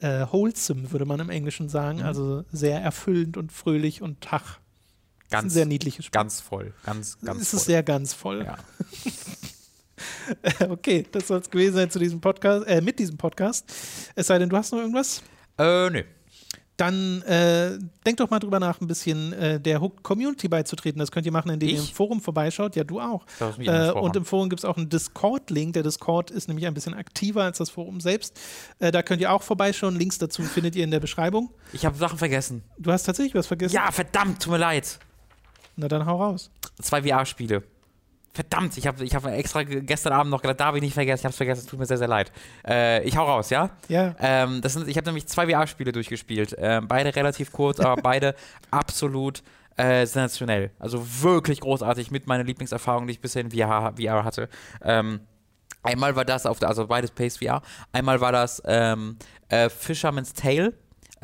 äh, wholesome, würde man im Englischen sagen. Mhm. Also sehr erfüllend und fröhlich und ach, ist ein Ganz, sehr niedliches Spiel. ganz voll. Ganz, ganz es voll. ist sehr ganz voll. ja. Okay, das soll es gewesen sein zu diesem Podcast, äh, mit diesem Podcast. Es sei denn, du hast noch irgendwas? Äh, nö. Dann äh, denk doch mal drüber nach, ein bisschen äh, der Hooked Community beizutreten. Das könnt ihr machen, indem ihr Ich? im Forum vorbeischaut. Ja, du auch. Äh, und im Forum gibt es auch einen Discord-Link. Der Discord ist nämlich ein bisschen aktiver als das Forum selbst. Äh, da könnt ihr auch vorbeischauen. Links dazu findet ihr in der Beschreibung. Ich habe Sachen vergessen. Du hast tatsächlich was vergessen? Ja, verdammt, tut mir leid. Na dann hau raus. Zwei VR-Spiele. Verdammt, ich habe ich hab extra ge- gestern Abend noch gedacht, darf ich nicht vergessen, ich habe es vergessen, es tut mir sehr, sehr leid. Äh, ich hau raus, ja? Ja. Ähm, das sind, ich habe nämlich zwei VR-Spiele durchgespielt. Ähm, beide relativ kurz, aber beide absolut äh, sensationell. Also wirklich großartig mit meiner Lieblingserfahrung, die ich bisher in VR, VR hatte. Ähm, einmal war das auf der, also beides Pace VR. Einmal war das ähm, äh, Fisherman's Tale.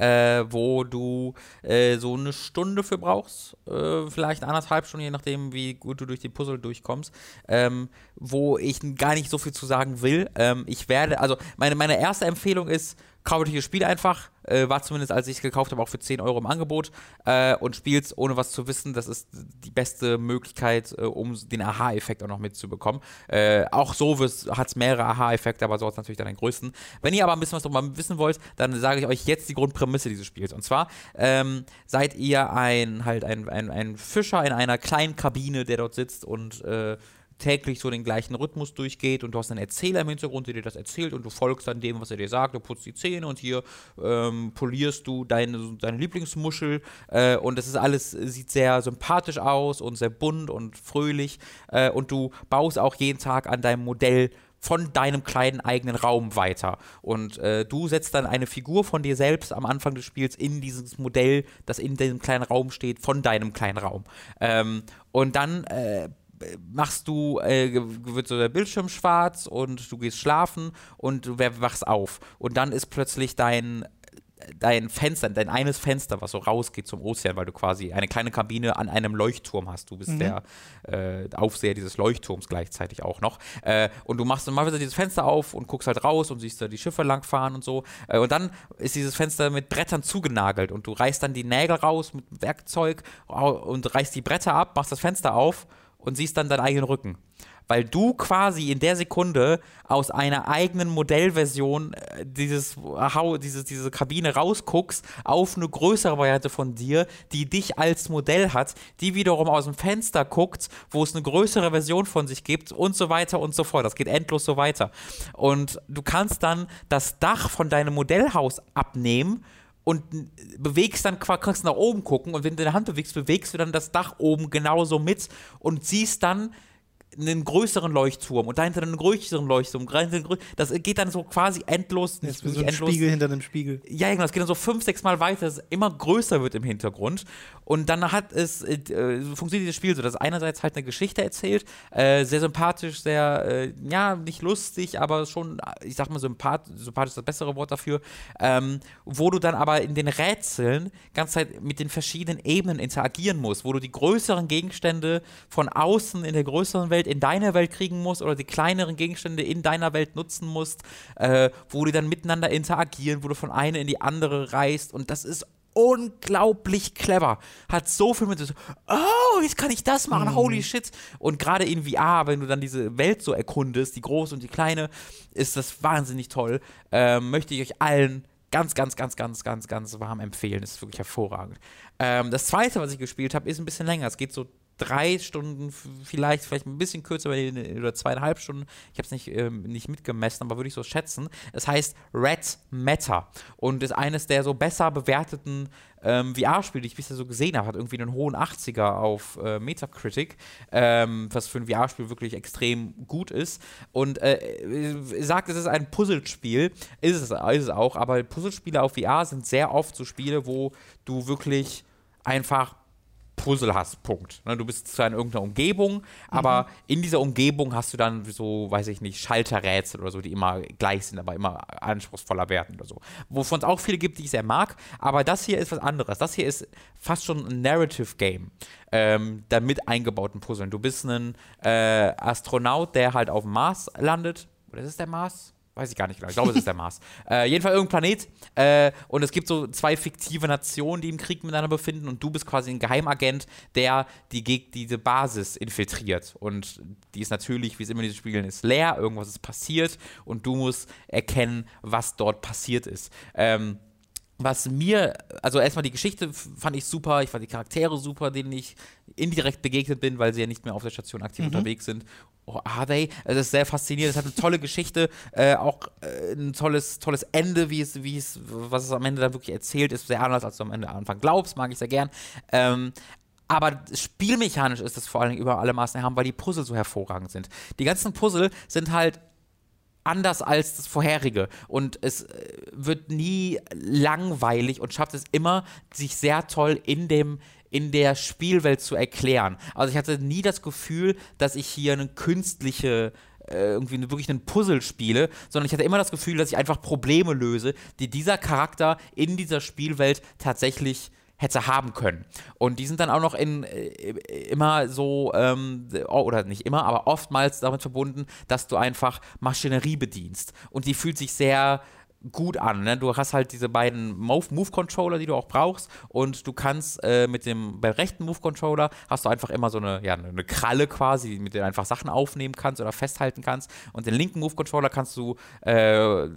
Äh, wo du äh, so eine Stunde für brauchst, äh, vielleicht anderthalb Stunden, je nachdem, wie gut du durch die Puzzle durchkommst, ähm, wo ich gar nicht so viel zu sagen will. Ähm, ich werde, also meine, meine erste Empfehlung ist, das Spiel einfach, äh, war zumindest, als ich es gekauft habe, auch für 10 Euro im Angebot äh, und spielt's ohne was zu wissen. Das ist die beste Möglichkeit, äh, um den Aha-Effekt auch noch mitzubekommen. Äh, auch so hat es mehrere Aha-Effekte, aber so hat es natürlich dann den größten. Wenn ihr aber ein bisschen was darüber wissen wollt, dann sage ich euch jetzt die Grundprämisse dieses Spiels. Und zwar ähm, seid ihr ein halt ein, ein, ein Fischer in einer kleinen Kabine, der dort sitzt und äh, täglich so den gleichen Rhythmus durchgeht und du hast einen Erzähler im Hintergrund, der dir das erzählt und du folgst dann dem, was er dir sagt, du putzt die Zähne und hier ähm, polierst du deine, deine Lieblingsmuschel äh, und das ist alles, sieht sehr sympathisch aus und sehr bunt und fröhlich äh, und du baust auch jeden Tag an deinem Modell von deinem kleinen eigenen Raum weiter. Und äh, du setzt dann eine Figur von dir selbst am Anfang des Spiels in dieses Modell, das in diesem kleinen Raum steht, von deinem kleinen Raum. Ähm, und dann äh, machst du, äh, wird so der Bildschirm schwarz und du gehst schlafen und du wachst auf. Und dann ist plötzlich dein dein Fenster, dein eines Fenster, was so rausgeht zum Ozean, weil du quasi eine kleine Kabine an einem Leuchtturm hast. Du bist der äh, Aufseher dieses Leuchtturms gleichzeitig auch noch. Äh, und du machst mal wieder dieses Fenster auf und guckst halt raus und siehst da die Schiffe langfahren und so. Äh, und dann ist dieses Fenster mit Brettern zugenagelt und du reißt dann die Nägel raus mit Werkzeug und reißt die Bretter ab, machst das Fenster auf und siehst dann deinen eigenen Rücken. weil du quasi in der Sekunde aus einer eigenen Modellversion äh, dieses, äh, dieses, diese Kabine rausguckst auf eine größere Variante von dir, die dich als Modell hat, die wiederum aus dem Fenster guckt, wo es eine größere Version von sich gibt und so weiter und so fort. Das geht endlos so weiter. Und du kannst dann das Dach von deinem Modellhaus abnehmen und bewegst dann, kannst nach oben gucken und wenn du deine Hand bewegst, bewegst du dann das Dach oben genauso mit und siehst dann einen größeren Leuchtturm und dahinter einen größeren Leuchtturm. Das geht dann so quasi endlos. Nicht, ist so ein endlos. Spiegel hinter einem Spiegel. Ja, genau. Das geht dann so fünf, sechs Mal weiter, dass es immer größer wird im Hintergrund. Und dann hat es, äh, funktioniert dieses Spiel so, dass einerseits halt eine Geschichte erzählt, äh, sehr sympathisch, sehr, äh, ja, nicht lustig, aber schon, ich sag mal, sympath sympathisch ist das bessere Wort dafür, ähm, wo du dann aber in den Rätseln ganz Zeit mit den verschiedenen Ebenen interagieren musst, wo du die größeren Gegenstände von außen in der größeren Welt in deine Welt kriegen musst oder die kleineren Gegenstände in deiner Welt nutzen musst, äh, wo die dann miteinander interagieren, wo du von einer in die andere reist und das ist unglaublich clever. Hat so viel mit so, oh, jetzt kann ich das machen, mhm. holy shit. Und gerade in VR, wenn du dann diese Welt so erkundest, die große und die kleine, ist das wahnsinnig toll. Ähm, möchte ich euch allen ganz, ganz, ganz, ganz, ganz, ganz warm empfehlen. Das ist wirklich hervorragend. Ähm, das zweite, was ich gespielt habe, ist ein bisschen länger. Es geht so drei Stunden, vielleicht, vielleicht ein bisschen kürzer oder zweieinhalb Stunden. Ich habe es nicht, ähm, nicht mitgemessen, aber würde ich so schätzen. Es heißt Red Matter und ist eines der so besser bewerteten ähm, VR-Spiele, die ich bisher so gesehen habe. Hat irgendwie einen hohen 80er auf äh, Metacritic, ähm, was für ein VR-Spiel wirklich extrem gut ist. Und äh, sagt, es ist ein Puzzlespiel. Ist es, ist es auch, aber Puzzlespiele auf VR sind sehr oft so Spiele, wo du wirklich einfach Puzzle hast, Punkt. Ne, du bist zwar in irgendeiner Umgebung, aber mhm. in dieser Umgebung hast du dann so, weiß ich nicht, Schalterrätsel oder so, die immer gleich sind, aber immer anspruchsvoller werden oder so. Wovon es auch viele gibt, die ich sehr mag, aber das hier ist was anderes. Das hier ist fast schon ein Narrative Game, ähm, da mit eingebauten Puzzeln. Du bist ein äh, Astronaut, der halt auf dem Mars landet. Oder ist es der Mars? Weiß ich gar nicht genau. Ich glaube, es ist der Mars. Äh, jedenfalls irgendein Planet. Äh, und es gibt so zwei fiktive Nationen, die im Krieg miteinander befinden. Und du bist quasi ein Geheimagent, der die, diese Basis infiltriert. Und die ist natürlich, wie es immer in diesen Spielen ist, leer. Irgendwas ist passiert. Und du musst erkennen, was dort passiert ist. Ähm, was mir, also erstmal die Geschichte fand ich super, ich fand die Charaktere super, denen ich indirekt begegnet bin, weil sie ja nicht mehr auf der Station aktiv mhm. unterwegs sind. Oh, are they? Also das ist sehr faszinierend. Es hat eine tolle Geschichte, äh, auch äh, ein tolles, tolles Ende, wie es, wie es, was es am Ende da wirklich erzählt, ist sehr anders, als du am Ende Anfang glaubst, mag ich sehr gern. Ähm, aber spielmechanisch ist es vor allen Dingen über alle Maßen haben, weil die Puzzle so hervorragend sind. Die ganzen Puzzle sind halt anders als das vorherige und es äh, wird nie langweilig und schafft es immer, sich sehr toll in dem in der Spielwelt zu erklären. Also ich hatte nie das Gefühl, dass ich hier eine künstliche äh, irgendwie wirklich einen Puzzle spiele, sondern ich hatte immer das Gefühl, dass ich einfach Probleme löse, die dieser Charakter in dieser Spielwelt tatsächlich hätte haben können. Und die sind dann auch noch in äh, immer so, ähm, oder nicht immer, aber oftmals damit verbunden, dass du einfach Maschinerie bedienst. Und die fühlt sich sehr gut an. Ne? Du hast halt diese beiden Move-Controller, die du auch brauchst und du kannst äh, mit dem, beim rechten Move-Controller hast du einfach immer so eine, ja, eine Kralle quasi, mit der du einfach Sachen aufnehmen kannst oder festhalten kannst und den linken Move-Controller kannst du äh,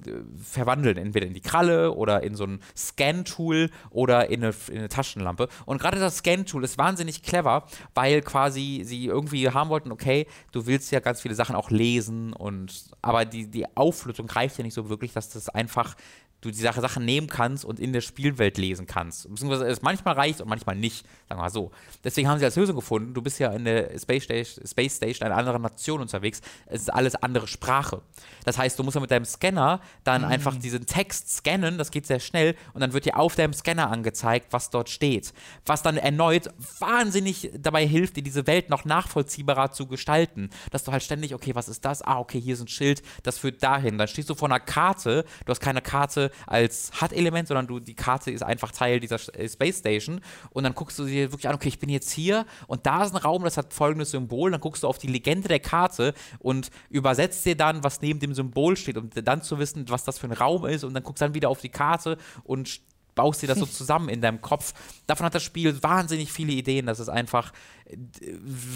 verwandeln, entweder in die Kralle oder in so ein Scan-Tool oder in eine, in eine Taschenlampe und gerade das Scan-Tool ist wahnsinnig clever, weil quasi sie irgendwie haben wollten, okay, du willst ja ganz viele Sachen auch lesen und aber die, die Auflösung reicht ja nicht so wirklich, dass das einfach einfach du die Sache, Sachen nehmen kannst und in der Spielwelt lesen kannst. Beziehungsweise es manchmal reicht und manchmal nicht, sagen wir mal so. Deswegen haben sie als Lösung gefunden, du bist ja in der Space Station, Space Station einer anderen Nation unterwegs, es ist alles andere Sprache. Das heißt, du musst ja mit deinem Scanner dann mhm. einfach diesen Text scannen, das geht sehr schnell und dann wird dir auf deinem Scanner angezeigt, was dort steht. Was dann erneut wahnsinnig dabei hilft, dir diese Welt noch nachvollziehbarer zu gestalten. Dass du halt ständig, okay, was ist das? Ah, okay, hier ist ein Schild, das führt dahin. Dann stehst du vor einer Karte, du hast keine Karte als HUD-Element, sondern du, die Karte ist einfach Teil dieser äh, Space Station. Und dann guckst du dir wirklich an, okay, ich bin jetzt hier und da ist ein Raum, das hat folgendes Symbol, dann guckst du auf die Legende der Karte und übersetzt dir dann, was neben dem Symbol steht, um dann zu wissen, was das für ein Raum ist. Und dann guckst dann wieder auf die Karte und baust dir das so zusammen in deinem Kopf. Davon hat das Spiel wahnsinnig viele Ideen, dass es einfach äh,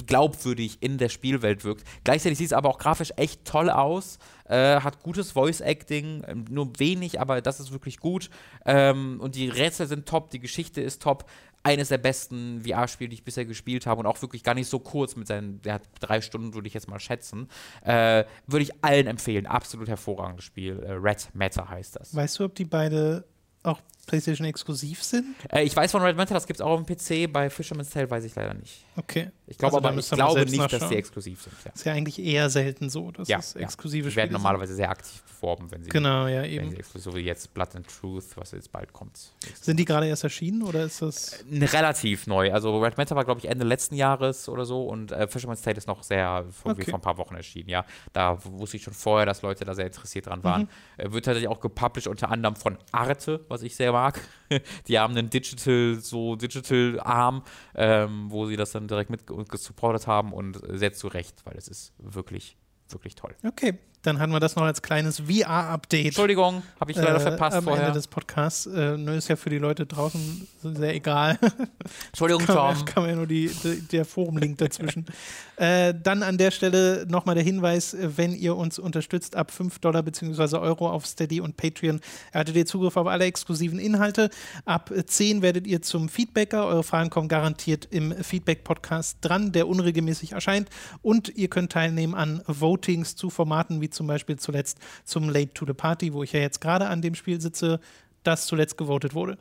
glaubwürdig in der Spielwelt wirkt. Gleichzeitig sieht es aber auch grafisch echt toll aus, äh, hat gutes Voice-Acting, ähm, nur wenig, aber das ist wirklich gut. Ähm, und die Rätsel sind top, die Geschichte ist top. Eines der besten VR-Spiele, die ich bisher gespielt habe und auch wirklich gar nicht so kurz mit seinen, der drei Stunden, würde ich jetzt mal schätzen. Äh, würde ich allen empfehlen. Absolut hervorragendes Spiel. Äh, Red Matter heißt das. Weißt du, ob die beide auch PlayStation exklusiv sind? Äh, ich weiß von Red Matter, das gibt es auch auf dem PC. Bei Fisherman's Tale weiß ich leider nicht. Okay. Ich glaube Also aber, ich glaube nicht, dass die exklusiv sind. Ja, Ist ja eigentlich eher selten so, dass ja, es ja. exklusive Die werden Spiele normalerweise sehr aktiv beworben, wenn sie. Genau, ja, eben. sie exklusiv, so wie jetzt Blood and Truth, was jetzt bald kommt. Sind die gerade erst erschienen oder ist das. Relativ neu. Also Red Matter war, glaube ich, Ende letzten Jahres oder so und äh, Fisherman's Tale ist noch sehr vor, wie Okay. vor ein paar Wochen erschienen, ja. Da wusste ich schon vorher, dass Leute da sehr interessiert dran waren. Mhm. Äh, wird tatsächlich auch gepublished unter anderem von Arte, was ich sehr mag. Die haben einen Digital, so Digital-Arm, ähm, wo sie das dann direkt mit ge- gesupportet haben und sehr zu Recht, weil es ist wirklich, wirklich toll. Okay, dann hatten wir das noch als kleines VR-Update. Entschuldigung, habe ich leider äh, verpasst am vorher. Ende des Podcasts. Äh, nö, ist ja für die Leute draußen sehr egal. Entschuldigung, kann, Tom. man ja nur die, die, der Forum-Link dazwischen. äh, dann an der Stelle nochmal der Hinweis, wenn ihr uns unterstützt ab 5 Dollar bzw. Euro auf Steady und Patreon, erhaltet ihr Zugriff auf alle exklusiven Inhalte. Ab äh, 10 werdet ihr zum Feedbacker. Eure Fragen kommen garantiert im Feedback-Podcast dran, der unregelmäßig erscheint. Und ihr könnt teilnehmen an Votings zu Formaten, wie zum Beispiel zuletzt zum Late to the Party, wo ich ja jetzt gerade an dem Spiel sitze, das zuletzt gewotet wurde.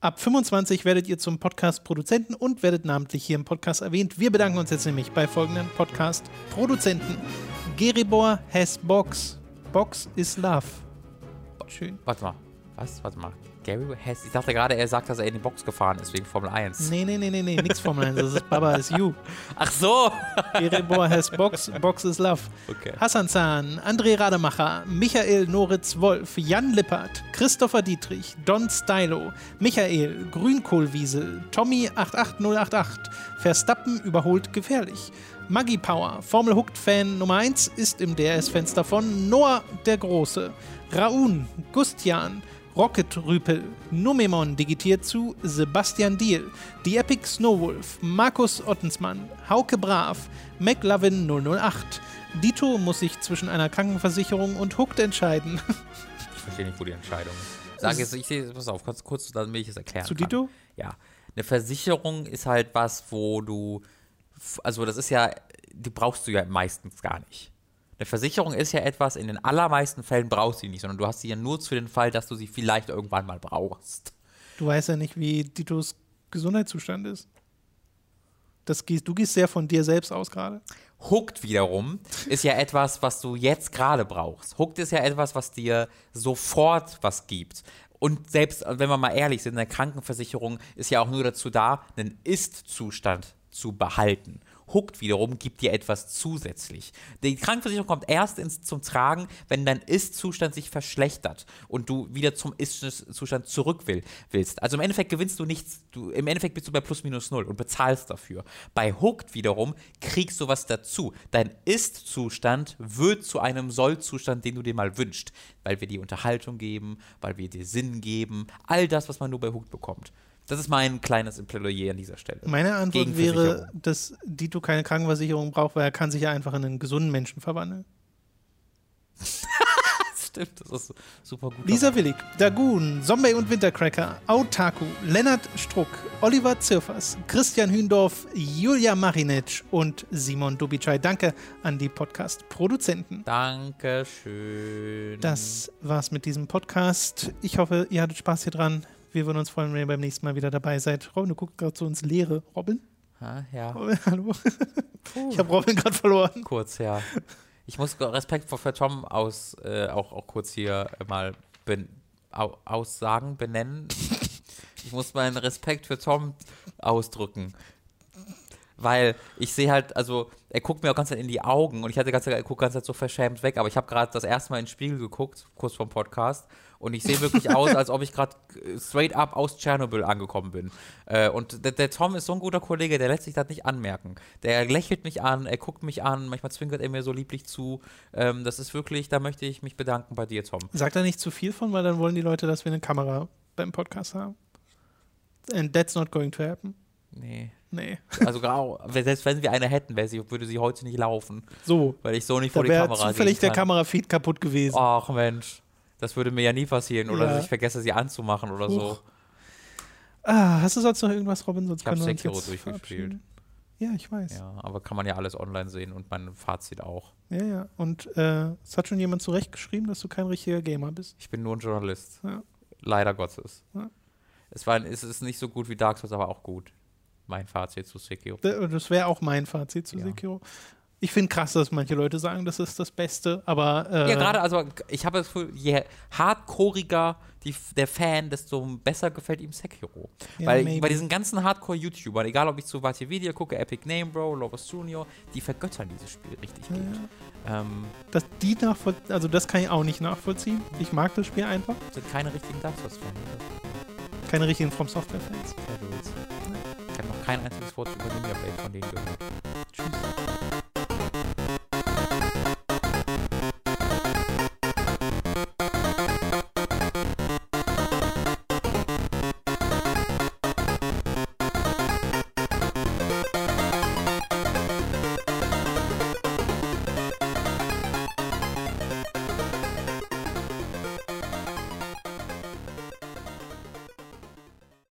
Ab 25 werdet ihr zum Podcast-Produzenten und werdet namentlich hier im Podcast erwähnt. Wir bedanken uns jetzt nämlich bei folgenden Podcast-Produzenten. Geribor has Box. Box is Love. Schön. Warte mal. Was? Warte mal. Gary Hess. Ich dachte gerade, er sagt, dass er in die Box gefahren ist wegen Formel 1. Nee, nee, nee, nee, nee, nix Formel 1. Das ist Baba is You. Ach so. Geribor has Box. Box is Love. Okay. Hassan Zahn, André Rademacher, Michael Noritz Wolf, Jan Lippert, Christopher Dietrich, Don Stylo, Michael, Grünkohlwiesel, Tommy 88088, Verstappen überholt gefährlich. Maggie Power, Formel Hooked Fan Nummer 1 ist im DRS-Fenster von Noah der Große, Raun, Gustian, Rocket Rüpel, Numemon digitiert zu Sebastian Diel, die Epic Snowwolf, Markus Ottensmann, Hauke Brav, McLovin 008. Dito muss sich zwischen einer Krankenversicherung und Hooked entscheiden. Ich verstehe nicht, wo die Entscheidung ist. Sag jetzt, ich sehe, pass auf, du kurz, damit ich es erklären Zu kann. Dito? Ja. Eine Versicherung ist halt was, wo du, also das ist ja, die brauchst du ja meistens gar nicht. Eine Versicherung ist ja etwas, in den allermeisten Fällen brauchst du sie nicht, sondern du hast sie ja nur für den Fall, dass du sie vielleicht irgendwann mal brauchst. Du weißt ja nicht, wie Ditos Gesundheitszustand ist. Das gehst, du gehst sehr von dir selbst aus gerade. Hooked wiederum ist ja etwas, was du jetzt gerade brauchst. Hooked ist ja etwas, was dir sofort was gibt. Und selbst, wenn wir mal ehrlich sind, eine Krankenversicherung ist ja auch nur dazu da, einen Ist-Zustand zu behalten. Hooked wiederum gibt dir etwas zusätzlich. Die Krankenversicherung kommt erst ins, zum Tragen, wenn dein Ist-Zustand sich verschlechtert und du wieder zum Ist-Zustand zurück will, willst. Also im Endeffekt gewinnst du nichts. Du, Im Endeffekt bist du bei plus minus null und bezahlst dafür. Bei Hooked wiederum kriegst du was dazu. Dein Ist-Zustand wird zu einem Soll-Zustand, den du dir mal wünschst. Weil wir dir Unterhaltung geben, weil wir dir Sinn geben. All das, was man nur bei Hooked bekommt. Das ist mein kleines Plädoyer an dieser Stelle. Meine Antwort Gegen wäre, dass Dito keine Krankenversicherung braucht, weil er kann sich ja einfach in einen gesunden Menschen verwandeln. Stimmt, das ist super gut. Lisa Willig, Dagun, Zombie und Wintercracker, Autaku, Lennart Struck, Oliver Zirfers, Christian Hündorf, Julia Marinic und Simon Dubicai. Danke an die Podcast-Produzenten. Dankeschön. Das war's mit diesem Podcast. Ich hoffe, ihr hattet Spaß hier dran. Wir würden uns freuen, wenn ihr beim nächsten Mal wieder dabei seid. Robin, du guckst gerade so ins Leere. Robin? Ah, ja, Robin, hallo? Ich habe Robin gerade verloren. kurz, ja. Ich muss Respekt vor für Tom aus, äh, auch, auch kurz hier mal ben, au, aussagen, benennen. Ich muss meinen Respekt für Tom ausdrücken. Weil ich sehe halt, also er guckt mir auch ganz in die Augen und ich hatte ganz er guckt ganz Zeit so verschämt weg, aber ich habe gerade das erste Mal in den Spiegel geguckt, kurz vorm Podcast, und ich sehe wirklich aus, als ob ich gerade äh, straight up aus Tschernobyl angekommen bin. Äh, und der, der Tom ist so ein guter Kollege, der lässt sich das nicht anmerken. Der lächelt mich an, er guckt mich an, manchmal zwinkert er mir so lieblich zu. Ähm, das ist wirklich, da möchte ich mich bedanken bei dir, Tom. Sag da nicht zu viel von, weil dann wollen die Leute, dass wir eine Kamera beim Podcast haben. And that's not going to happen. Nee. Nee. Also grau, selbst wenn wir eine hätten, sie, würde sie heute nicht laufen, So. weil ich so nicht Da vor die wäre Kamera zufällig der. Kamerafeed kaputt gewesen. Ach Mensch, das würde mir ja nie passieren. Oder Ja. dass ich vergesse, sie anzumachen oder so. Huch. Ah, hast du sonst noch irgendwas, Robin? Sonst Ich hab können wir uns Sekiro durchgespielt. Ja, ich weiß. Ja, aber kann man ja alles online sehen und mein Fazit auch. Ja, ja. Und äh, es hat schon jemand zurechtgeschrieben, dass du kein richtiger Gamer bist. Ich bin nur ein Journalist. Ja. Leider Gottes. Ja. Es, war, es ist nicht so gut wie Dark Souls, aber auch gut. Mein Fazit zu Sekiro. D- Das wäre auch mein Fazit zu Ja. Sekiro. Ich finde krass, dass manche Leute sagen, das ist das Beste, aber äh, Ja, gerade, also ich habe das Gefühl, je hardcoreiger die, der Fan, desto besser gefällt ihm Sekiro. Ja, Weil maybe. bei diesen ganzen Hardcore-YouTubern, egal ob ich zu Vati Video gucke, Epic Name Bro, Lobos Junior, die vergöttern dieses Spiel richtig Ja, gut. Ähm, dass die nachvoll also das kann ich auch nicht nachvollziehen. Ich mag das Spiel einfach. sind keine richtigen Dark Souls-Fans. Keine richtigen From Software Fans habe noch kein einziges Wort über Ninja Blade von denen gehört. Tschüss.